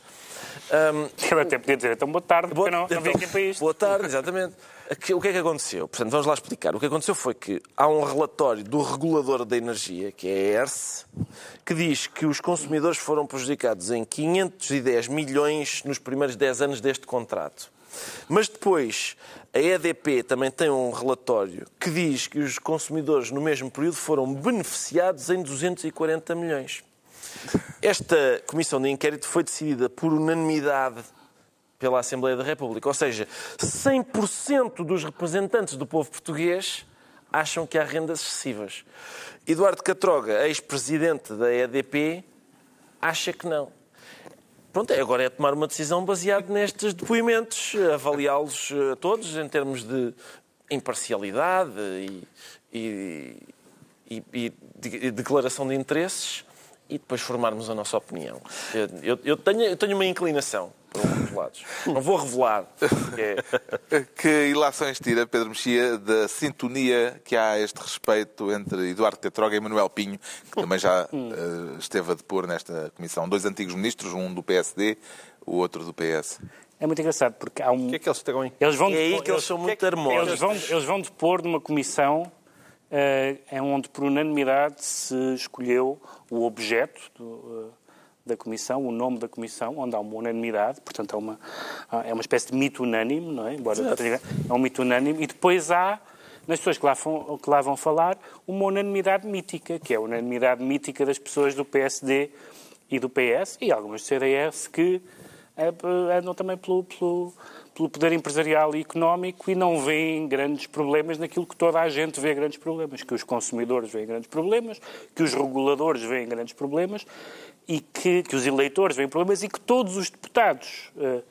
Um, Ele até podia dizer, então boa tarde, porque não, não vim aqui para isto. Boa tarde, exatamente. O que é que aconteceu? Portanto, vamos lá explicar. O que aconteceu foi que há um relatório do regulador da energia, que é a ERSE, que diz que os consumidores foram prejudicados em 510 milhões nos primeiros 10 anos deste contrato. Mas depois, a EDP também tem um relatório que diz que os consumidores no mesmo período foram beneficiados em 240 milhões. Esta comissão de inquérito foi decidida por unanimidade pela Assembleia da República. Ou seja, 100% dos representantes do povo português acham que há rendas excessivas. Eduardo Catroga, ex-presidente da EDP, acha que não. Pronto, agora é tomar uma decisão baseada nestes depoimentos, avaliá-los eh, todos em termos de imparcialidade e, e, e, e de, declaração de interesses e depois formarmos a nossa opinião. Eu, eu, tenho, eu tenho uma inclinação para um dos lados. Não vou revelar. É... [LAUGHS] Que ilações tira Pedro Mexia da sintonia que há a este respeito entre Eduardo Tetroga e Manuel Pinho, que também já uh, esteve a depor nesta comissão. Dois antigos ministros, um do PSD, o outro do PS. É muito engraçado, porque há um... O que é que eles terão Eles vão é aí que eles são muito harmónicos. Eles vão, eles vão depor numa comissão é onde, por unanimidade, se escolheu o objeto do, uh, da Comissão, o nome da Comissão, onde há uma unanimidade, portanto é uma, é uma espécie de mito unânime, não é? Embora é um mito unânime, e depois há, nas pessoas que lá, vão, que lá vão falar, uma unanimidade mítica, que é a unanimidade mítica das pessoas do PSD e do PS, e algumas do CDS que eh, andam também pelo, pelo, pelo poder empresarial e económico e não veem grandes problemas naquilo que toda a gente vê grandes problemas, que os consumidores veem grandes problemas, que os reguladores veem grandes problemas e que, que os eleitores veem problemas e que todos os deputados uh,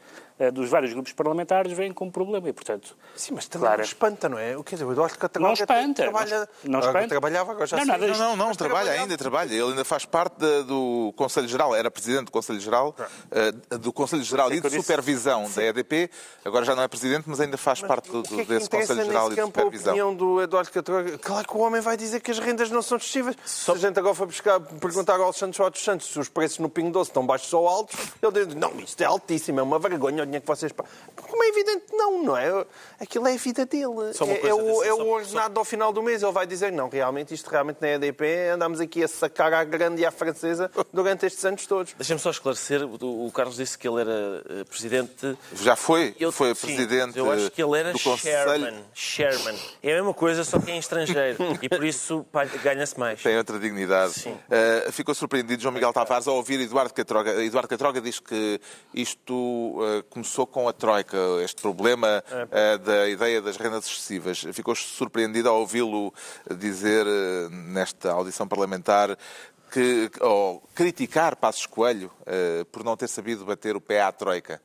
dos vários grupos parlamentares veem como problema. E, portanto, Sim, mas também claro, não espanta, não é? O que dizer, o Eduardo Catarina não espanta, trabalha... Não, não espanta. Trabalhava, agora já não, nada, não, não, não, trabalha ainda, trabalha. Ele ainda faz parte de, do Conselho Geral, era presidente do Conselho Geral, uh, do Conselho Geral e de supervisão Sim. da EDP. Agora já não é presidente, mas ainda faz mas parte do, que é que desse Conselho Geral e de supervisão. a opinião do Eduardo Catarina? Claro que o homem vai dizer que as rendas não são excessivas. Só... Se a gente agora for buscar, perguntar ao Alexandre Soares Santos se os preços no Pingo Doce estão baixos ou altos, ele diz, não, isto é altíssimo, é uma vergonha dinheiro que vocês pagam. Como é evidente, não, não é? Aquilo é a vida dele. É, é, o, é o ordenado ao final do mês. Ele vai dizer, não, realmente, isto realmente na EDP, andámos aqui a sacar à grande e à francesa [LAUGHS] durante estes anos todos. Deixa-me só esclarecer, o Carlos disse que ele era eh, presidente... Já foi, eu, foi sim, presidente Eu acho que ele era do Sherman. Sherman. É a mesma coisa, só que é em estrangeiro. e por isso ganha-se mais. Tem outra dignidade. Sim. Uh, ficou surpreendido João Miguel Tavares ao ouvir Eduardo Catroga. Eduardo Catroga diz que isto uh, começou com a Troika, este problema uh, da ideia das rendas excessivas. Ficou surpreendido ao ouvi-lo dizer nesta audição parlamentar que, ou criticar Passos Coelho por não ter sabido bater o pé à Troika.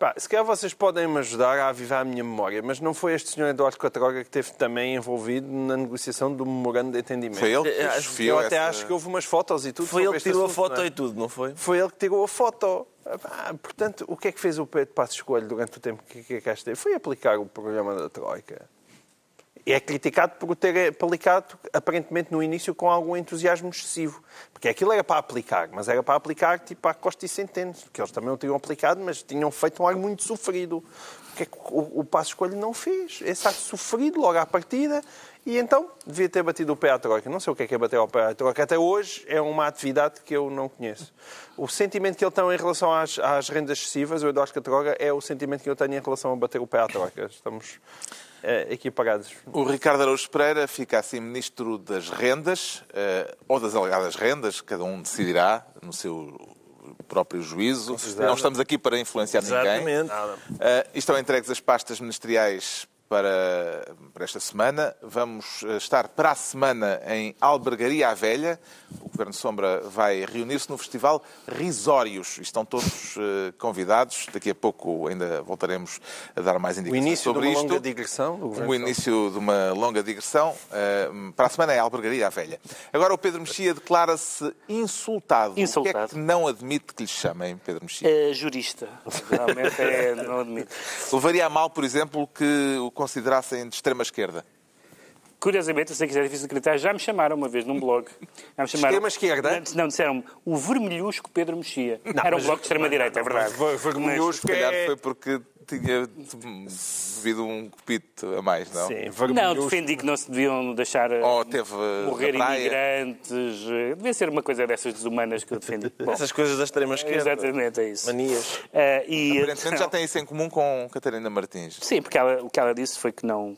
Pá, se calhar vocês podem me ajudar a avivar a minha memória, mas não foi este senhor Eduardo Catroga que esteve também envolvido na negociação do memorando de entendimento? Foi ele que Eu até essa... acho que houve umas fotos e tudo. Foi ele que tirou assunto, a foto é? e tudo, não foi? Foi ele que tirou a foto. Ah, portanto, o que é que fez o Pedro Passos Escolho durante o tempo que cá esteve? Foi aplicar o programa da Troika é criticado por ter aplicado, aparentemente, no início, com algum entusiasmo excessivo. Porque aquilo era para aplicar, mas era para aplicar tipo à Costa e Centeno, que eles também o tinham aplicado, mas tinham feito um ar muito sofrido. O que é que o, o Passo Escolho não fez? Esse ar sofrido logo à partida, e então devia ter batido o pé à troca. Não sei o que é que é bater ao pé à troca. Até hoje é uma atividade que eu não conheço. O sentimento que ele tem em relação às, às rendas excessivas, o Eduardo Catroga, é o sentimento que eu tenho em relação a bater o pé à troca. Estamos uh, equiparados. O Ricardo Araújo Pereira fica assim ministro das rendas, uh, ou das alegadas rendas, cada um decidirá no seu próprio juízo. Não estamos aqui para influenciar Exatamente. ninguém. Uh, estão entregues as pastas ministeriais para, para esta semana. Vamos eh, estar para a semana em Albergaria à Velha. O Governo Sombra vai reunir-se no Festival Risórios. Estão todos uh, convidados. Daqui a pouco ainda voltaremos a dar mais indicações sobre isto. O início de uma longa digressão. O início de uma longa digressão. Uh, para a semana é Albergaria à Velha. Agora o Pedro Mexia declara-se insultado. insultado. O que é que não admite que lhe chamem Pedro Mexia? É jurista. Realmente é, não admito. Levaria a mal, por exemplo, que o considerassem de extrema-esquerda? Curiosamente, eu sei que isso é difícil de acreditar, já me chamaram uma vez num blog. Já me chamaram, Extrema-esquerda? Não, disseram o Vermelhusco Pedro Mexia. Era um blog de extrema-direita, é verdade. Vermelhusco Se calhar é- foi porque tinha bebido um copito a mais, não? Sim, Não, defendi que não se deviam deixar eh, Ou teve uh, morrer imigrantes. eh, Devia ser uma coisa dessas desumanas que eu defendi. [LAUGHS] Bom, Essas coisas da extrema-esquerda. exatamente, é isso. Manias. Eh, e, Aparentemente já tem isso em comum com Catarina Martins. Sim, porque ela- o que ela disse foi que não.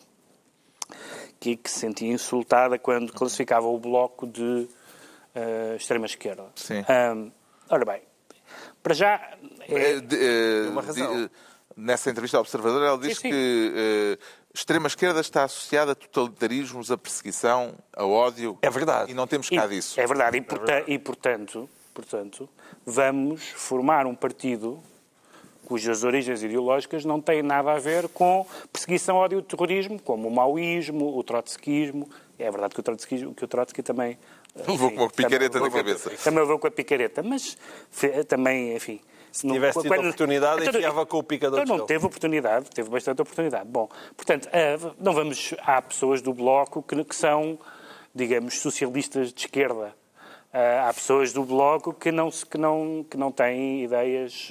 Que, que se sentia insultada quando classificava o bloco de eh, extrema-esquerda. Sim. Ahm, ora bem, para já. é- Eh, de- eh, uma razão. de- nessa entrevista ao Observador, ela diz Sim, sim. que eh, extrema-esquerda está associada a totalitarismos, a perseguição, a ódio. É verdade. E não temos E- cá disso. É verdade. E, porta- e, portanto, portanto, vamos formar um partido cujas origens ideológicas não têm nada a ver com perseguição, ódio e terrorismo, como o maoísmo, o trotskismo. É verdade que o Trotsky, que o Trotsky também... [LAUGHS] Levou com uma picareta também- na cabeça. Também levou com a picareta, mas também, enfim... Se tivesse tido oportunidade, Então, enfiava com o picador Então, não teve oportunidade, teve bastante oportunidade. Bom, portanto, eh, não vamos... Há pessoas do Bloco que, que são, digamos, socialistas de esquerda. Ah, há pessoas do Bloco que não, que não, que não têm ideias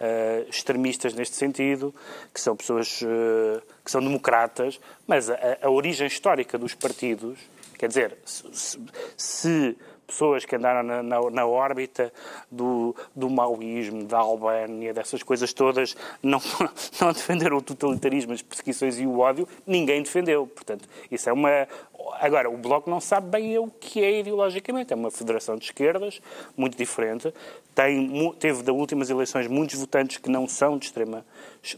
eh, extremistas neste sentido, que são pessoas eh, que são democratas, mas a, a origem histórica dos partidos, quer dizer, se, se- se pessoas que andaram na, na, na órbita do, do maoísmo, da Albânia, dessas coisas todas, não, [LAUGHS] não defenderam o totalitarismo, as perseguições e o ódio, ninguém defendeu. Portanto, isso é uma. Agora, o Bloco não sabe bem o que é ideologicamente. É uma federação de esquerdas, muito diferente. Tem, teve, das últimas eleições, muitos votantes que não são de extrema,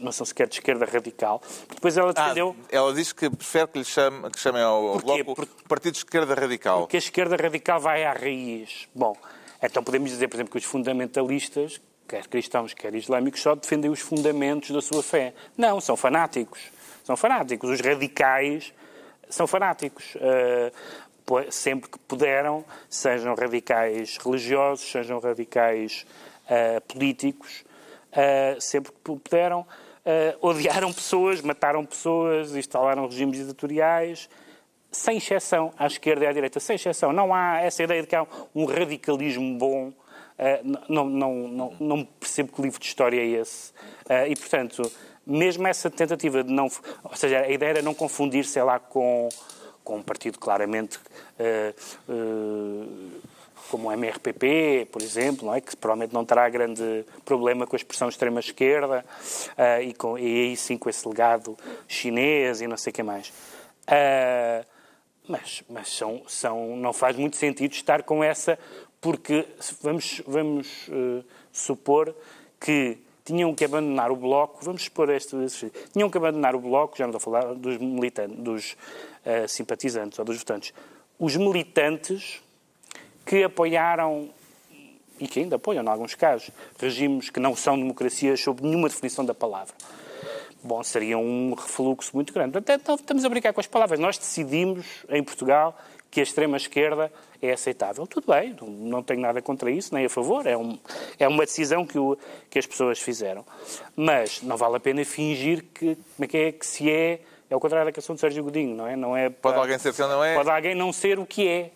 não são sequer de esquerda radical. Depois ela Ah, defendeu. ela diz que prefere que lhe chame, que chamem ao Porquê? Bloco Por- Partido de Esquerda Radical. que a esquerda radical vai à raiz. Bom, então podemos dizer, por exemplo, que os fundamentalistas, quer cristãos, quer islâmicos, só defendem os fundamentos da sua fé. Não, são fanáticos. São fanáticos. Os radicais são fanáticos. Po- sempre que puderam, sejam radicais religiosos, sejam radicais uh, políticos, uh, sempre que puderam, odiaram pessoas, mataram pessoas, instalaram regimes ditatoriais, sem exceção, à esquerda e à direita, sem exceção. Não há essa ideia de que há um radicalismo bom. eh, não, não, não, não percebo que livro de história é esse. Eh, e, portanto, mesmo essa tentativa de não. Ou seja, a ideia era não confundir, sei lá, com, com um partido claramente. eh, eh, como o MRPP, por exemplo, é? que provavelmente não terá grande problema com a expressão extrema-esquerda eh, e, com, e aí sim com esse legado chinês e não sei o que mais. Ah, mas mas são, são, não faz muito sentido estar com essa, porque vamos, vamos eh, supor que tinham que abandonar o bloco, vamos supor este, tinham que abandonar o bloco, já não estou a falar dos militantes, dos eh, simpatizantes ou dos votantes, os militantes que apoiaram e que ainda apoiam, em alguns casos, regimes que não são democracias sob nenhuma definição da palavra. Bom, seria um refluxo muito grande. Portanto, estamos a brincar com as palavras. Nós decidimos, em Portugal, que a extrema-esquerda é aceitável. Tudo bem, não- tenho nada contra isso, nem a favor. É, um- é uma decisão que, o- que as pessoas fizeram. Mas não vale a pena fingir que, como é que é, que se é... É o contrário da canção de Sérgio Godinho, não é? Não é Pode alguém ser não é? Pode alguém não ser o que é.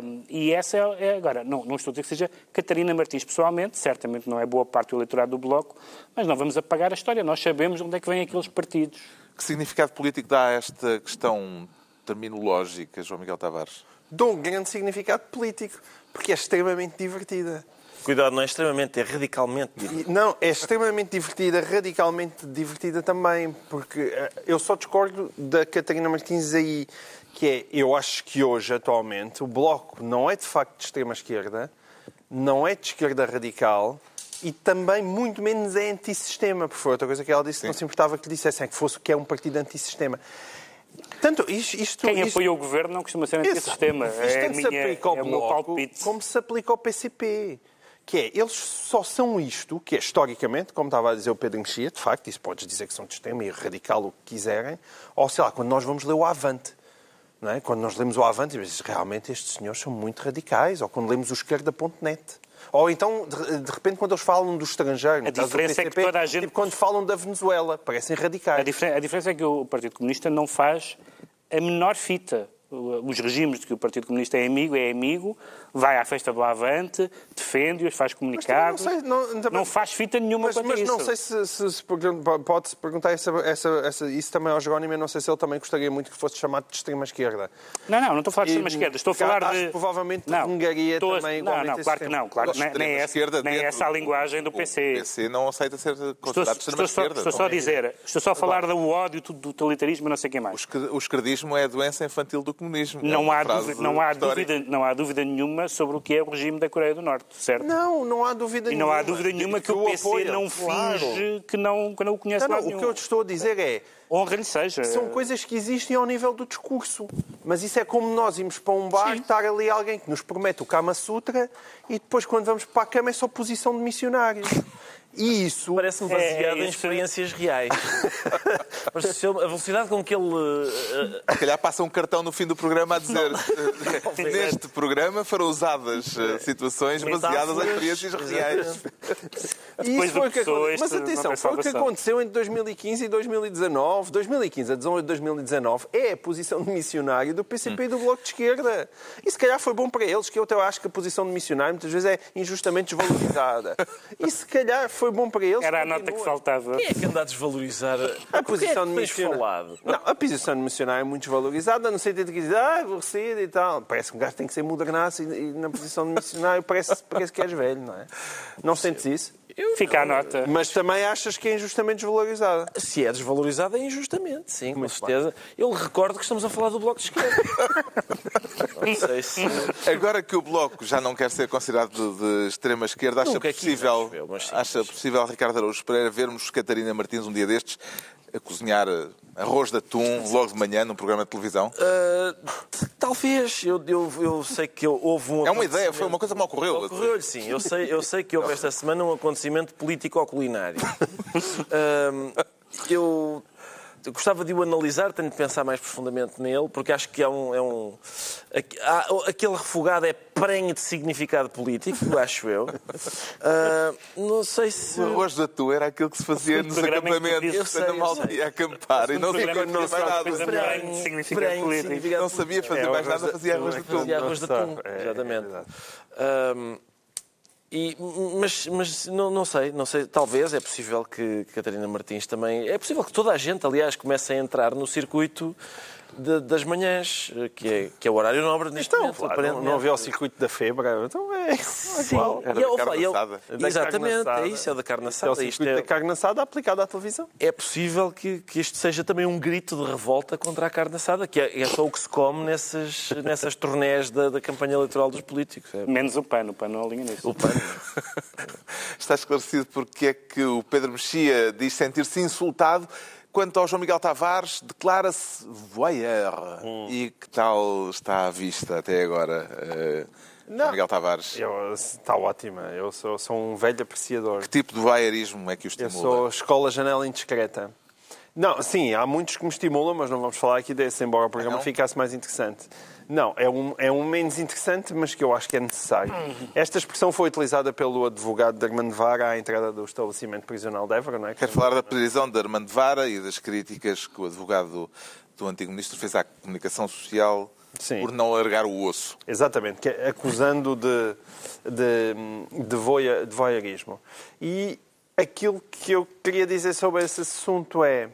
Ahm, e essa é, é- agora, não, não estou a dizer que seja Catarina Martins pessoalmente, certamente não é boa parte do eleitorado do Bloco, mas não vamos apagar a história. Nós sabemos onde é que vêm aqueles partidos. Que significado político dá a esta questão terminológica, João Miguel Tavares? Dou um grande significado político, porque é extremamente divertida. Cuidado, não é extremamente, é radicalmente. E, Não, é extremamente divertida, radicalmente divertida também, porque eh, eu só discordo da Catarina Martins aí, que é, eu acho que hoje, atualmente, o Bloco não é de facto de extrema-esquerda, não é de esquerda radical e também muito menos é antissistema, porque foi outra coisa que ela disse, que não se importava que dissessem que fosse que é um partido antissistema. Tanto isto... isto Quem apoia o governo não costuma ser antissistema. Isto É, tanto se minha, aplica ao é Bloco como se aplica ao PCP. Que é, eles só são isto, que é historicamente, como estava a dizer o Pedro Mexia, de facto, isso podes dizer que são de extremo e radical o que quiserem, ou sei lá, quando nós vamos ler o Avante. Não é? Quando nós lemos o Avante, realmente estes senhores são muito radicais, ou quando lemos o esquerda.net. Ou então, de, repente, quando eles falam do estrangeiro, A diferença é que PCP, toda a gente- tipo, quando falam da Venezuela, parecem A, radicais. diferen- a diferença é que o Partido Comunista não faz a menor fita. Os regimes de que o Partido Comunista é amigo, é amigo, vai à festa do Avante, defende-os, faz comunicados. sei, não- também- faz fita nenhuma Mas, mas não sei se, se, se pode-se perguntar essa, essa, essa- isso também ao Jerónimo. Eu não sei se ele também gostaria muito que fosse chamado de extrema-esquerda. Não, não, não estou a falar de E- extrema-esquerda. Estou a falar acho de... que provavelmente não, negaria estou a- também Não, não, claro que não. Claro, nem, nem, é, Extrema-esquerda nem é essa a linguagem do O PC. PC não aceita ser considerado estou só, extrema-esquerda. estou só a dizer, estou só a falar do ódio, do totalitarismo, não sei quem mais. O esquerdismo é a doença infantil do comunismo. É Não há, dúvida, não, há dúvida, não dúvida nenhuma sobre o que é o regime da Coreia do Norte, certo? Não, não há dúvida E nenhuma. não há dúvida nenhuma que o PC apoia, não claro. finge que não, que não o conhece Não, não, o que eu te estou a dizer é Honra-lhe seja. são coisas que existem ao nível do discurso. Mas isso é como nós irmos para um bar, estar ali alguém que nos promete o Kama Sutra e depois, quando vamos para a cama, é só posição de missionários. E isso. Parece-me É, baseado é em experiências reais. [LAUGHS] Mas se eu- a velocidade com que ele. eh, Se calhar passa um cartão no fim do programa a dizer eh, neste programa foram usadas eh, situações baseadas em experiências reais. E Depois isso foi o que Pessoa, aconte- isto Mas não atenção, foi o que aconteceu entre 2015 e 2019. 2015 a 18 de 2019 é a posição de missionário do PCP e do Bloco de Esquerda. E se calhar foi bom para eles, que eu até acho que a posição de missionário muitas vezes é injustamente desvalorizada. [LAUGHS] E se calhar foi bom para eles. Era a nota que faltava. Quem é que anda a desvalorizar A é posição de missionário. falado? Não, a posição de missionário é muito desvalorizada, no sentido que diz, ah, aborrecido e tal. Parece que um gajo tem que ser modernaço e, e na posição de missionário parece, parece que és velho, não é? Não sentes isso? Fica a nota. Mas também achas que é injustamente desvalorizada. Se é desvalorizada, é injustamente, sim, com certeza. Eu recordo que estamos a falar do Bloco de Esquerda. [LAUGHS] não sei se. Agora que o Bloco já não quer ser considerado de, de extrema esquerda, acha Nunca quis, possível, eu, sim, acha possível, Ricardo Araújo Pereira, vermos Catarina Martins um dia destes a cozinhar eh, arroz de atum logo de manhã num programa de televisão? T- talvez. Eu, eu, eu sei que houve um. É uma ideia, foi uma coisa que me ocorreu. Ocorreu-lhe, sim. Eu sei, eu sei que houve [LAUGHS] esta semana um acontecimento político-culinário. [LAUGHS] Eu eu gostava de o analisar, tenho de pensar mais profundamente nele, porque acho que é um. É um há- aquele refogado é prenhe de significado político, acho eu. Ah, não sei se. O arroz de atum era aquilo que se fazia nos acampamentos, quando a Eu sei, malta ia acampar e não sabia fazer mais nada. Prenhe de significado político. Não sabia fazer É, mais arroz nada, fazia arroz de é que atum. Fazia arroz É, é exatamente. E, mas mas não, não sei, não sei, talvez é possível que Catarina Martins também. É possível que toda a gente, aliás, comece a entrar no circuito de- das manhãs, que é, que é o horário nobre neste Então, momento. claro, não, não havia o circuito da febre, então é, é igual. Era E da carne eu- assada. Da Exatamente, carne assada. é isso, é o da carne É o assada. Isto circuito é, da carne assada aplicado à televisão. é possível que, que isto seja também um grito de revolta contra a carne assada, que é, é só o que se come nessas, nessas turnés da, da campanha eleitoral dos políticos. É, Menos o pano, o pano não alinha nisso. o pano. [LAUGHS] Está esclarecido porque é que o Pedro Mexia diz sentir-se insultado. Quanto ao João Miguel Tavares, declara-se voyeur. Hum. E que tal está à vista até agora, eh, João Miguel Tavares? Eu, está ótima. Eu sou, sou um velho apreciador. Que tipo de voyeurismo é que o Eu estimula? sou escola janela indiscreta. Não, sim, há muitos que me estimulam, mas não vamos falar aqui desse, embora o programa não? ficasse mais interessante. Não, é um, é um menos interessante, mas que eu acho que é necessário. Esta expressão foi utilizada pelo advogado de Armando Vara à entrada do estabelecimento prisional de Évora, não é? Quero falar da prisão de Armando Vara e das críticas que o advogado do, do antigo ministro fez à comunicação social Sim. por não largar o osso. Exatamente, que é acusando de, de, de, voia, de voyeurismo. E aquilo que eu queria dizer sobre esse assunto é: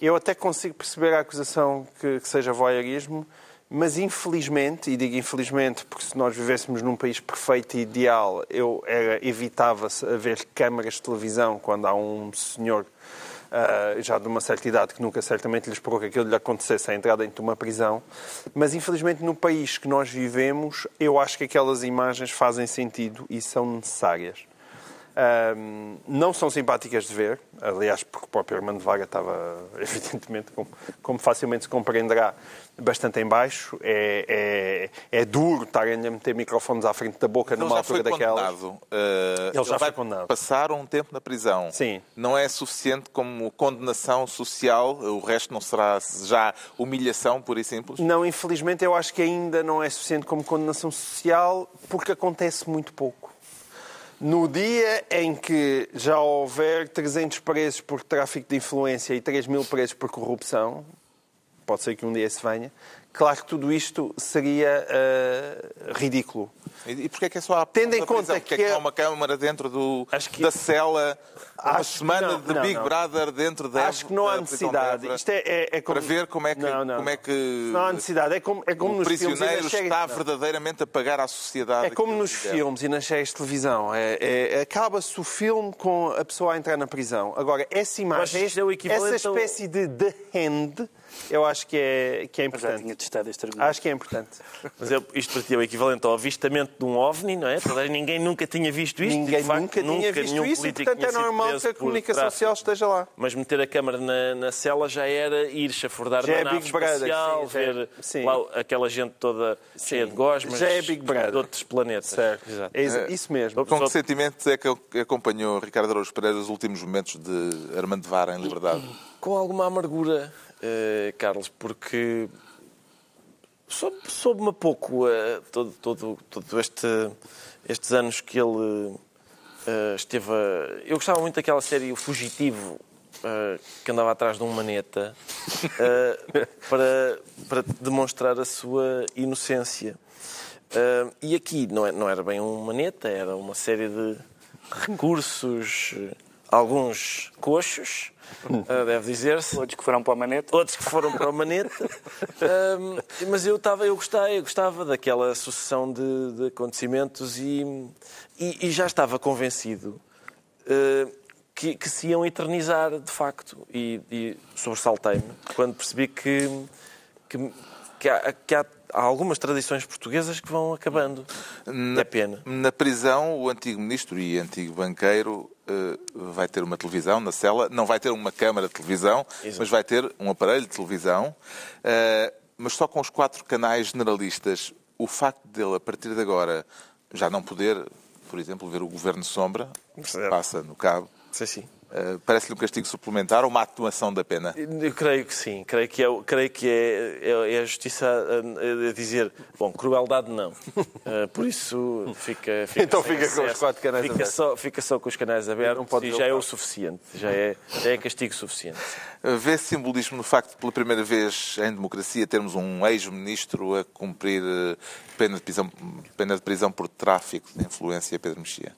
eu até consigo perceber a acusação que, que seja voyeurismo, mas infelizmente, e digo infelizmente porque se nós vivêssemos num país perfeito e ideal, eu era, evitava-se haver câmaras de televisão quando há um senhor ah, já de uma certa idade, que nunca certamente lhe esperou que aquilo lhe acontecesse a entrar dentro de uma prisão. Mas, infelizmente, no país que nós vivemos, eu acho que aquelas imagens fazem sentido e são necessárias. Ahm, não são simpáticas de ver, aliás, porque o próprio Armando Vaga estava, [LAUGHS] evidentemente, como, como facilmente se compreenderá, bastante em baixo. É, é, é duro estarem a meter microfones à frente da boca Ele numa altura daquelas. condenado. eh, Ele já vai foi condenado. passar um tempo na prisão. Sim. Não é suficiente como condenação social? O resto não será já humilhação, pura e simples? Não, infelizmente, eu acho que ainda não é suficiente como condenação social, porque acontece muito pouco. No dia em que já houver 300 presos por tráfico de influência e 3 mil presos por corrupção, pode ser que um dia se venha, claro que tudo isto seria uh, ridículo. E, e porquê é que é só a Tendo em conta que, é que é- há uma câmara dentro do, Acho que- da cela, uma Acho que semana não, de não, Big não. Brother dentro da Acho que não há necessidade. Isto é, é, é como... para ver como é que, Não, não. como é que Não há necessidade. É como, é como o nos filmes prisioneiro séries. está Não. verdadeiramente a pagar à sociedade. É como nos que filmes e nas séries de televisão. É, é- Acaba-se o filme com a pessoa a entrar na prisão. Agora, essa Mas imagem, é o equivalente essa ao- espécie de The Hand, eu acho que é, que é Mas já tinha importante. testado este argumento. Acho que é importante. Mas é- isto para ti é o equivalente ao avistamento de um OVNI, não é? Toda- Ninguém nunca tinha visto isto. Ninguém facto, nunca tinha visto isso e, portanto, é normal que a comunicação tráfico. social esteja lá. Mas meter a câmara na, na cela já era ir chafurdar Já na é nave espacial, sim, já é- ver sim. lá aquela gente toda cheia de gosmas Já é Big Brother. de outros planetas. Certo. Exato. É isso- mesmo. Com que sentimentos é que acompanhou Ricardo Araújo Pereira os últimos momentos de Armando Vara em liberdade? Com alguma amargura, eh, Carlos, porque soube- soube-me pouco eh, todo, todo, todo este, estes anos que ele eh, esteve a... Eu gostava muito daquela série O Fugitivo, eh, que andava atrás de um maneta, eh, para, para demonstrar a sua inocência. Eh, e aqui não, é- não era bem um maneta, era uma série de recursos, alguns coxos, eh, deve dizer-se, Outros que foram para a maneta. outros que foram para o Maneta. Ahm, mas eu, estava, eu, gostava, eu gostava daquela sucessão de, de acontecimentos e, e, e já estava convencido ah, que, que se iam eternizar, de facto. E, e sobressaltei-me quando percebi que, que, que, há, que há algumas tradições portuguesas que vão acabando. É pena. Na prisão, o antigo ministro e antigo banqueiro vai ter uma televisão na cela. Não vai ter uma câmara de televisão, Exato. mas vai ter um aparelho de televisão. Eh, mas só com os quatro canais generalistas, o facto dele, a partir de agora, já não poder, por exemplo, ver o Governo Sombra, Certo. passa no cabo, Sim, sim. Eh, parece-lhe um castigo suplementar ou uma atuação da pena? Eu creio que sim. Creio que é, creio que é, é, é a justiça a, a dizer, bom, crueldade não. [LAUGHS] Eh, por isso fica, fica Então fica com os acesso. quatro canais fica abertos. Só, fica só com os canais abertos e ver já é o suficiente. Já é, já é castigo suficiente. Vê simbolismo no facto de, pela primeira vez em democracia, termos um ex-ministro a cumprir eh, pena de, prisão, pena de prisão por tráfico de influência, Pedro Mexia?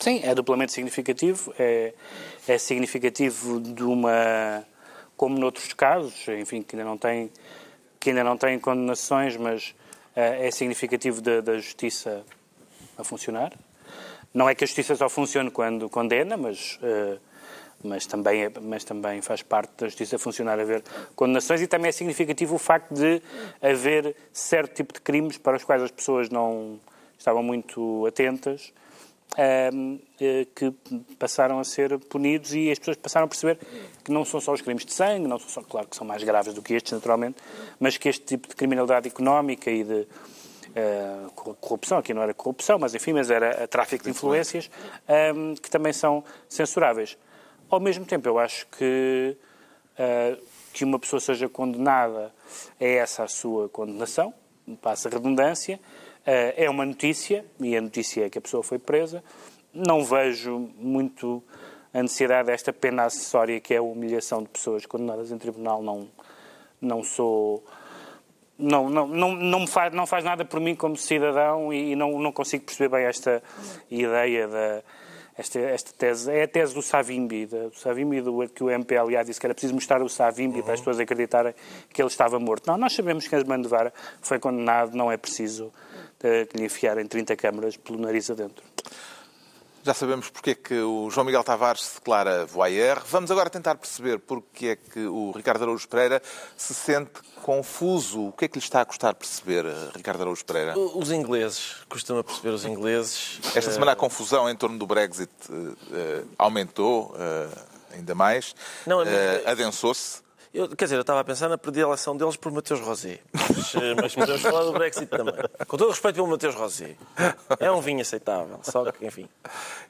Sim, é duplamente significativo. É, é significativo de uma, como noutros casos, enfim, que ainda não tem, que ainda não tem condenações, mas eh, é significativo da, da justiça a funcionar. Não é que a justiça só funcione quando condena, mas, eh, mas, também, é- mas também faz parte da justiça funcionar haver condenações e também é significativo o facto de haver certo tipo de crimes para os quais as pessoas não estavam muito atentas que passaram a ser punidos e as pessoas passaram a perceber que não são só os crimes de sangue, não são só, claro que são mais graves do que estes, naturalmente, mas que este tipo de criminalidade económica e de eh, cor- corrupção, aqui não era corrupção, mas enfim, mas era eh, tráfico de influências, ehm, que também são censuráveis. Ao mesmo tempo, eu acho que eh, que uma pessoa seja condenada é essa a sua condenação, passa redundância, eh, é uma notícia, e a notícia é que a pessoa foi presa. Não vejo muito a necessidade desta pena acessória que é a humilhação de pessoas condenadas em tribunal. Não, não sou. Não, não, não, não, me faz, não faz nada por mim como cidadão e não, não consigo perceber bem esta ideia da. Esta, esta tese é a tese do Savimbi, do Savimbi do, que o MPLA disse que era preciso mostrar o Savimbi para as pessoas acreditarem que ele estava morto. Não, nós sabemos que Asmando Vara foi condenado, não é preciso eh, que lhe enfiarem 30 câmaras pelo nariz adentro. Já sabemos porque é que o João Miguel Tavares se declara voyeur. Vamos agora tentar perceber porque é que o Ricardo Araújo Pereira se sente confuso. O que é que lhe está a custar perceber, eh, Ricardo Araújo Pereira? Os ingleses, costuma perceber os ingleses. Esta eh, semana a confusão em torno do Brexit eh, eh, aumentou eh, ainda mais, Não, é Eh, muito- adensou-se. Eu, quer dizer, eu estava a pensar na predileção deles por Mateus Rosé. Mas, eh, mas podemos falar do Brexit também. Com todo o respeito pelo Mateus Rosé. É um vinho aceitável. Só que, enfim.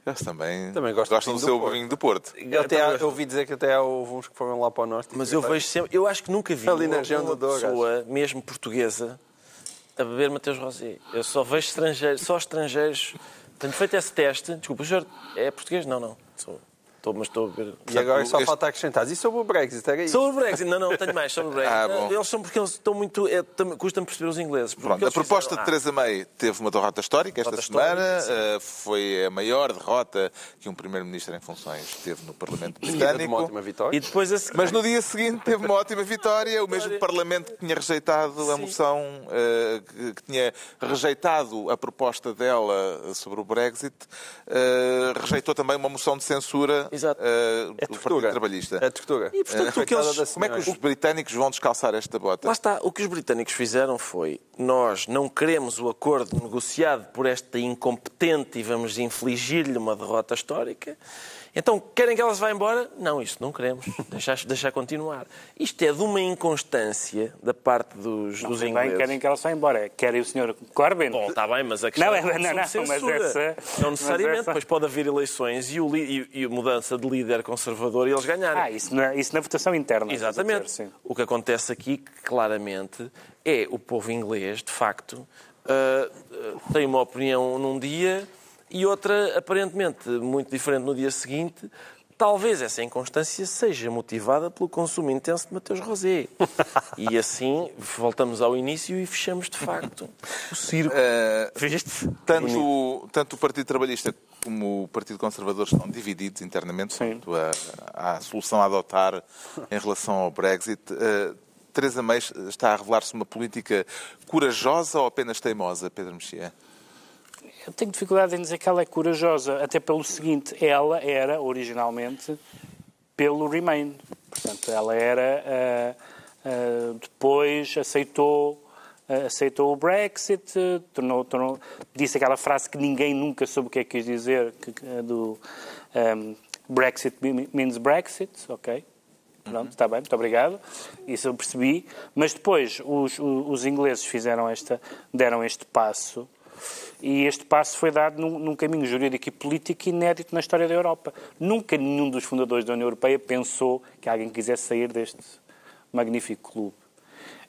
Eles também, Também gostam gostam do do seu Porto. vinho do Porto. Até há- eu ouvi dizer que até houve uns que foram lá para o norte. Mas eu vejo sempre. Eu acho que nunca vi Ali na uma, região uma do pessoa, mesmo portuguesa, a beber Mateus Rosé. Eu só vejo estrangeiros, só estrangeiros Tenho feito esse teste. Desculpa, o senhor é português? Não, não. Sou. Estou, mas estou a ver. E agora só este- falta acrescentar. E sobre o Brexit? Era isso? Sobre o Brexit, não, não, tenho mais sobre o Brexit. [LAUGHS] Ah. Eles são porque eles estão muito. É, tam- Custa-me perceber os ingleses. Pronto, a proposta de Theresa May teve uma derrota histórica esta Derrota semana. histórica, Uh, foi a maior derrota que um primeiro-ministro em funções teve no Parlamento Era de uma britânico. ótima vitória. E depois a. Mas no dia seguinte teve uma ótima vitória. O mesmo Parlamento que tinha rejeitado a Sim. moção, uh, que, que tinha rejeitado a proposta dela sobre o Brexit, uh, rejeitou também uma moção de censura Exato. uh, Partido tortura. Trabalhista. É tortura. E, portanto, o que eles- Como é que os britânicos vão descalçar esta bota? Lá está, o que os britânicos fizeram foi: nós não queremos o acordo negociado por esta incompetente e vamos infligir-lhe uma derrota histórica. Então, querem que ela se vá embora? Não, isso não queremos. [LAUGHS] Deixar, deixar continuar. Isto é de uma inconstância da parte dos, dos Também ingleses. querem que ela vá embora. Querem o Sr. Corbyn? Bom, está bem, mas a questão Não, é não, não, sobre mas essa- Não necessariamente, mas essa- depois pode haver eleições e, o e, e mudança de líder conservador e eles ganharem. Ah, isso na, isso na votação interna. Exatamente. dizer. O que acontece aqui, claramente, é o povo inglês, de facto, ah, ah, tem uma opinião num dia e outra, aparentemente, muito diferente no dia seguinte. Talvez essa inconstância seja motivada pelo consumo intenso de Mateus Rosé. E assim voltamos ao início e fechamos, de facto, o circo. Uh, Viste? Tanto, tanto o Partido Trabalhista como o Partido Conservador estão divididos internamente quanto a- à solução a adotar em relação ao Brexit. Uh, Teresa May está a revelar-se uma política corajosa ou apenas teimosa, Pedro Mexia? Eu tenho dificuldade em dizer que ela é corajosa, até pelo seguinte, ela era originalmente pelo Remain. Portanto, ela era ah, ah, depois aceitou ah, aceitou o Brexit, tornou, tornou- disse aquela frase que ninguém nunca soube o que é que quis dizer, que, do ah, Brexit means Brexit, ok? Pronto, está bem, muito obrigado. Isso eu percebi. Mas depois os, os, os ingleses fizeram esta, deram este passo e este passo foi dado num, num caminho jurídico e político inédito na história da Europa. Nunca nenhum dos fundadores da União Europeia pensou que alguém quisesse sair deste magnífico clube.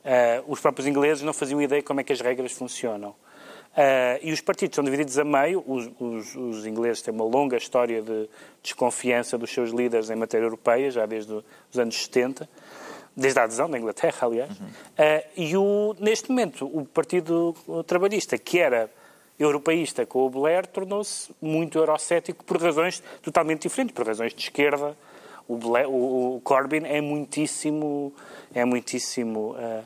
Ah, os próprios ingleses não faziam ideia como é que as regras funcionam. Ah, e os partidos são divididos a meio. Os, os- os ingleses têm uma longa história de desconfiança dos seus líderes em matéria europeia, já desde os anos 70, desde a adesão da Inglaterra, aliás. Ah, e o- neste momento, o Partido Trabalhista, que era europeísta com o Blair, tornou-se muito eurocético por razões totalmente diferentes, por razões de esquerda. O, Blair- o- o Corbyn é muitíssimo, é muitíssimo ah,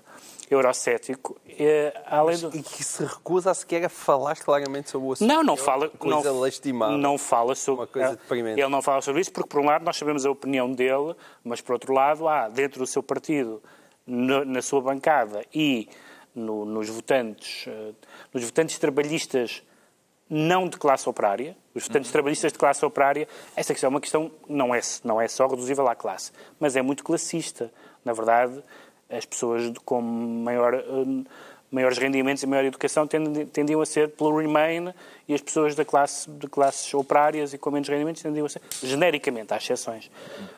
eurocético. Eh, além do... E que se recusa a sequer a falar claramente sobre o assunto. Não, não É fala. Coisa não, lastimável. Não fala sobre. Uma coisa deprimente. Ele não fala sobre isso porque, por um lado, nós sabemos a opinião dele, mas, por outro lado, há dentro do seu partido, no- na sua bancada e no- nos votantes, eh, nos votantes trabalhistas não de classe operária, os votantes trabalhistas de classe operária, esta questão é uma questão não é, não é só reduzível à classe, mas é muito classista. Na verdade, as pessoas com maior, eh, maiores rendimentos e maior educação tendiam a ser pelo Remain e as pessoas da classe, de classes operárias e com menos rendimentos tendiam a ser, genericamente, há exceções.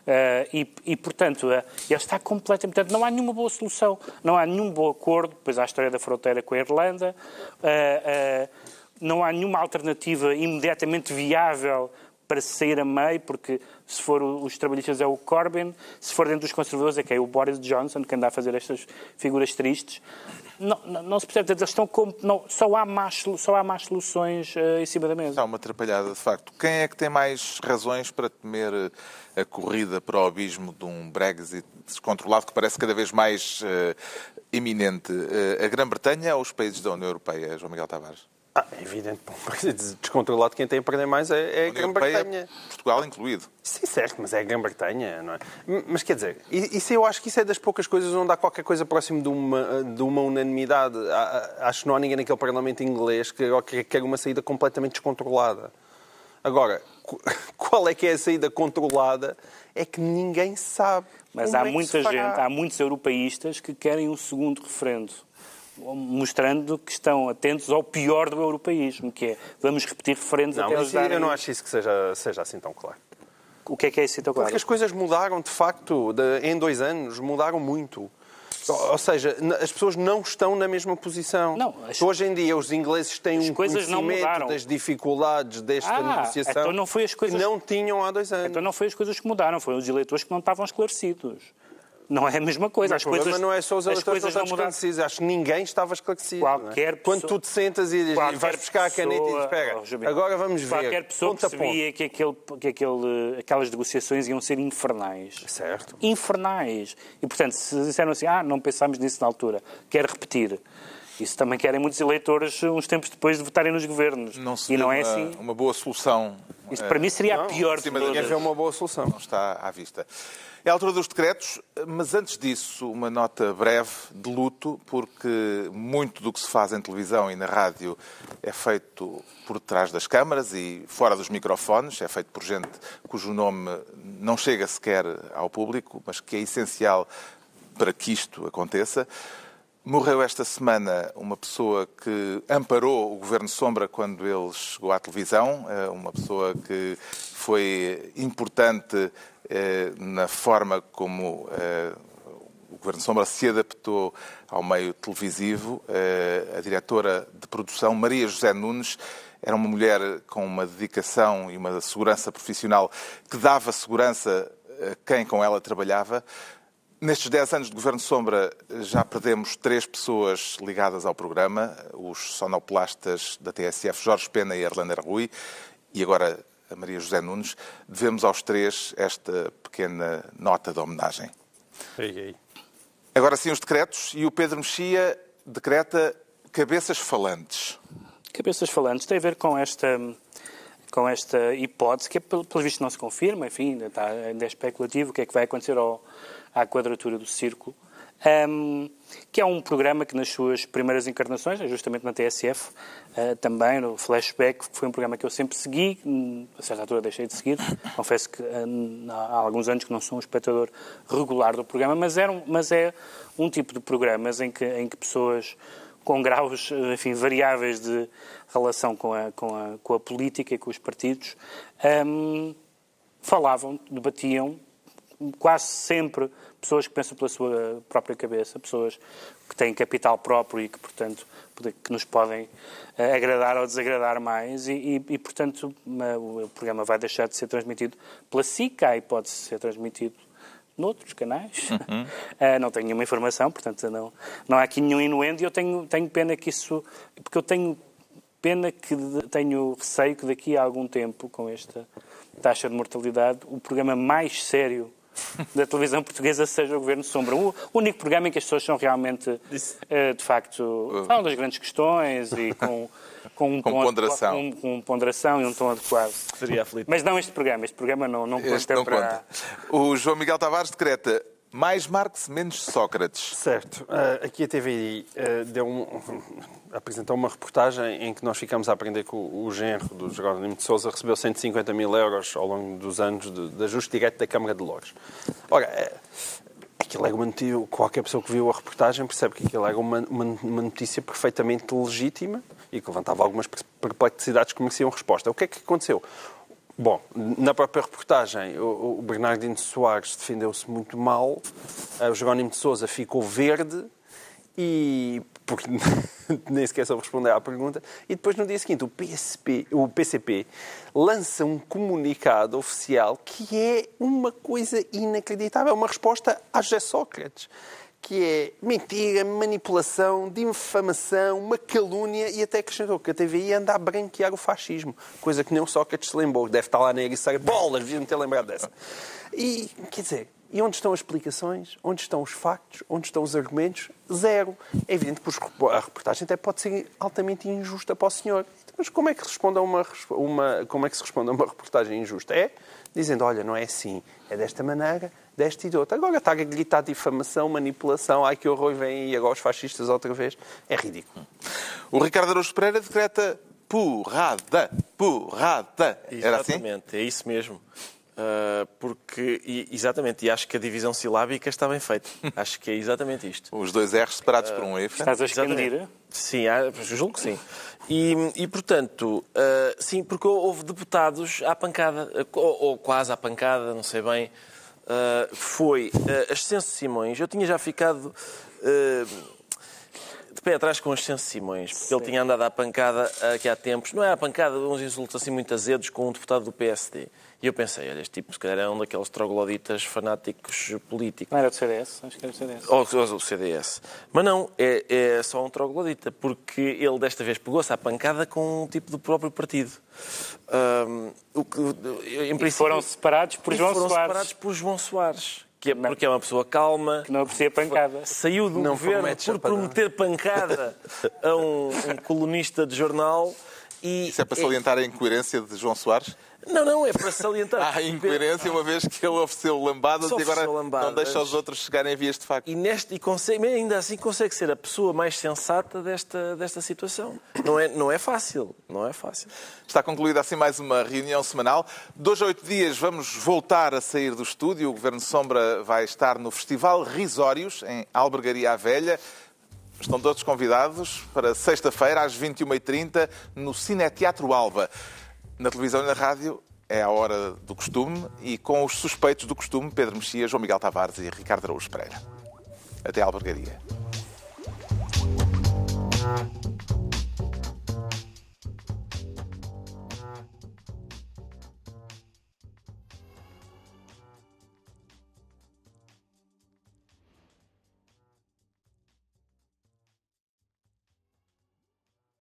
Eh, e, e, portanto, eh, ele está completamente... Portanto, não há nenhuma boa solução, não há nenhum bom acordo, depois há a história da fronteira com a Irlanda, eh, não há nenhuma alternativa imediatamente viável para sair a meio, porque se for os trabalhistas é o Corbyn, se for dentro dos conservadores é que é o Boris Johnson, que anda a fazer estas figuras tristes. Não, não, não se percebe, eles estão com, não, só, há más, só há más soluções eh, em cima da mesa. Está uma atrapalhada, de facto. Quem é que tem mais razões para temer eh, a corrida para o abismo de um Brexit descontrolado que parece cada vez mais eh, iminente? Eh, a Grã-Bretanha ou os países da União Europeia, João Miguel Tavares? Ah, é evidente, para um país descontrolado, quem tem a perder mais é, é a Grã-Bretanha. Portugal incluído. Sim, certo, mas é a Grã-Bretanha, não é? Mas quer dizer, isso eu acho que isso é das poucas coisas onde há qualquer coisa próximo de uma, de uma unanimidade. Acho que não há ninguém naquele Parlamento inglês que que quer uma saída completamente descontrolada. Agora, qu- [LAUGHS] qual é que é a saída controlada? É que ninguém sabe. Mas há é muita gente, há muitos europeístas que querem um segundo referendo, mostrando que estão atentos ao pior do europeísmo, que é vamos repetir referendos Não, até mas eu não acho isso que seja, seja assim tão claro. O que é que é isso, então, claro? Porque as coisas mudaram, de facto, de- em dois anos, mudaram muito. Ou seja, as pessoas não estão na mesma posição. Não, as- Hoje em dia os ingleses têm As um conhecimento das dificuldades desta Ah, negociação então não foi as coisas- que não tinham há dois anos. Então não foi as coisas que mudaram, foram os eleitores que não estavam esclarecidos. Não é a mesma coisa. o As problema coisas, não é só os eleitores que não estão não esclarecidos. Acho que ninguém estava esclarecido. Qualquer não é? Quando pessoa- tu te sentas e, Qualquer vais buscar a caneta e dizes, espera, Oh, agora vamos ver. Qualquer pessoa ponto a ponto." percebia que, aquele, que aquele, aquelas negociações iam ser infernais. Certo. Infernais. E, portanto, se disseram assim, ah, não pensámos nisso na altura, quero repetir. Isso também querem muitos eleitores uns tempos depois de votarem nos governos. Não se e não é uma, assim. uma boa solução. Isso eh, para mim seria a pior de todas. ver uma boa solução. não está à vista. É a altura dos decretos, mas antes disso, uma nota breve de luto, porque muito do que se faz em televisão e na rádio é feito por trás das câmaras e fora dos microfones, é feito por gente cujo nome não chega sequer ao público, mas que é essencial para que isto aconteça. Morreu esta semana uma pessoa que amparou o governo Sombra quando ele chegou à televisão, eh, uma pessoa que foi importante eh, na forma como eh, o governo Sombra se adaptou ao meio televisivo. A diretora de produção, Maria José Nunes, era uma mulher com uma dedicação e uma segurança profissional que dava segurança a quem com ela trabalhava. Nestes 10 anos de Governo Sombra já perdemos três pessoas ligadas ao programa, os sonoplastas da TSF, Jorge Pena e Erlander Rui, e agora a Maria José Nunes. Devemos aos três esta pequena nota de homenagem. Agora sim os decretos, e o Pedro Mexia decreta cabeças falantes. Cabeças falantes tem a ver com esta, com esta hipótese, que pelo pelo visto não se confirma, enfim, ainda, está, ainda é especulativo, o que é que vai acontecer ao, à quadratura do círculo, Ahm, que é um programa que nas suas primeiras encarnações, é justamente na TSF, ah, também no Flashback, que foi um programa que eu sempre segui, hum, a certa altura deixei de seguir, [LAUGHS] confesso que ah, há alguns anos que não sou um espectador regular do programa, mas, era um, mas é um tipo de programas em que, em que pessoas com graus enfim, variáveis de relação com a, com a, com a política e com os partidos, hum, falavam, debatiam, quase sempre pessoas que pensam pela sua própria cabeça, pessoas que têm capital próprio e que, portanto, que nos podem eh, agradar ou desagradar mais e, e, e, portanto, o programa vai deixar de ser transmitido pela SICA e pode ser transmitido noutros canais. [LAUGHS] Eh, não tenho nenhuma informação, portanto, não, não há aqui nenhum inuendo e eu tenho, tenho pena que isso... Porque eu tenho pena que de- tenho receio que daqui a algum tempo, com esta taxa de mortalidade, o programa mais sério da televisão portuguesa seja o Governo Sombra. O único programa em que as pessoas são realmente, eh, de facto, falam das grandes questões e com, com, um Com tom ponderação. com, com ponderação e um tom adequado. Seria aflito. Mas não este programa. Este programa não, não Este conta não para... conta. O João Miguel Tavares decreta mais Marx, menos Sócrates. Certo. Ah, aqui a TVI ah, deu um, [LAUGHS] apresentou uma reportagem em que nós ficamos a aprender que o, o genro do Jerónimo de Sousa recebeu 150 mil euros ao longo dos anos de, de ajuste direto da Câmara de Louros. Ora, eh, aquilo era uma notícia, qualquer pessoa que viu a reportagem percebe que aquilo era uma, uma, uma notícia perfeitamente legítima e que levantava algumas perplexidades que mereciam resposta. O que é que aconteceu? Bom, na própria reportagem, o, Bernardino Soares defendeu-se muito mal, eh, o Jerónimo de Sousa ficou verde e porque [LAUGHS] nem sequer soube responder à pergunta. E depois, no dia seguinte, o, PSP, o PCP lança um comunicado oficial que é uma coisa inacreditável, uma resposta a José Sócrates, que é mentira, manipulação, difamação, uma calúnia e até acrescentou que a TVI anda a branquear o fascismo, coisa que nem o Sócrates se lembrou. Deve estar lá na ericeira. Bolas, deviam ter lembrado dessa. E, quer dizer, e onde estão as explicações? Onde estão os factos? Onde estão os argumentos? Zero. É evidente que a reportagem até pode ser altamente injusta para o senhor. Mas como é que, responde a uma, uma- como é que se responde a uma reportagem injusta? É dizendo, olha, não é assim, é desta maneira, desta e de outra. Agora está a gritar difamação, manipulação, ai que horror, vem e agora os fascistas outra vez. É ridículo. O Ricardo Araújo Pereira decreta porrada, porrada. Era assim? Exatamente, é isso mesmo. Ah, porque, e- exatamente, e acho que a divisão silábica está bem feita. [LAUGHS] acho que é exatamente isto. Os dois R's separados por um F. Estás a Exatamente. escandir? Sim, julgo que sim. E, e, portanto, ah, sim, porque houve deputados à pancada, ah, ou, ou quase à pancada, não sei bem. Ah, foi ah, Ascenso Simões. Eu tinha já ficado de pé atrás com o Ascenso Simões, porque ele tinha andado à pancada aqui há tempos, não é à pancada, uns insultos assim muito azedos com um deputado do PSD. E eu pensei, olha, este tipo se calhar é um daqueles trogloditas fanáticos políticos. Não era do CDS? Acho que era do CDS. Ou ou o CDS. Mas não, é, é só um troglodita, porque ele desta vez pegou-se à pancada com um tipo do próprio partido. Ahm, o que, em E princípio- foram separados por e João foram Soares, separados por João Soares, que é, porque é uma pessoa calma, que não aprecia pancada. saiu do Não governo promete por prometer pancada a um, um colunista de jornal. E Isso é para salientar a incoerência de João Soares? Não, não, é para salientar. [LAUGHS] Há incoerência, uma vez que ele ofereceu lambadas Só e agora lambadas. não deixa os outros chegarem a vias de facto. E, neste, e consegue, ainda assim consegue ser a pessoa mais sensata desta, desta situação. Não é, não é fácil, não é fácil. Está concluída assim mais uma reunião semanal. Dois a oito dias vamos voltar a sair do estúdio. O Governo Sombra vai estar no Festival Risórios, em Albergaria à Velha. Estão todos convidados para sexta-feira, às 21h30, no Cineteatro Alba. Na televisão e na rádio é a hora do costume e com os suspeitos do costume, Pedro Mexia, João Miguel Tavares e Ricardo Araújo Pereira. Até à Albergaria.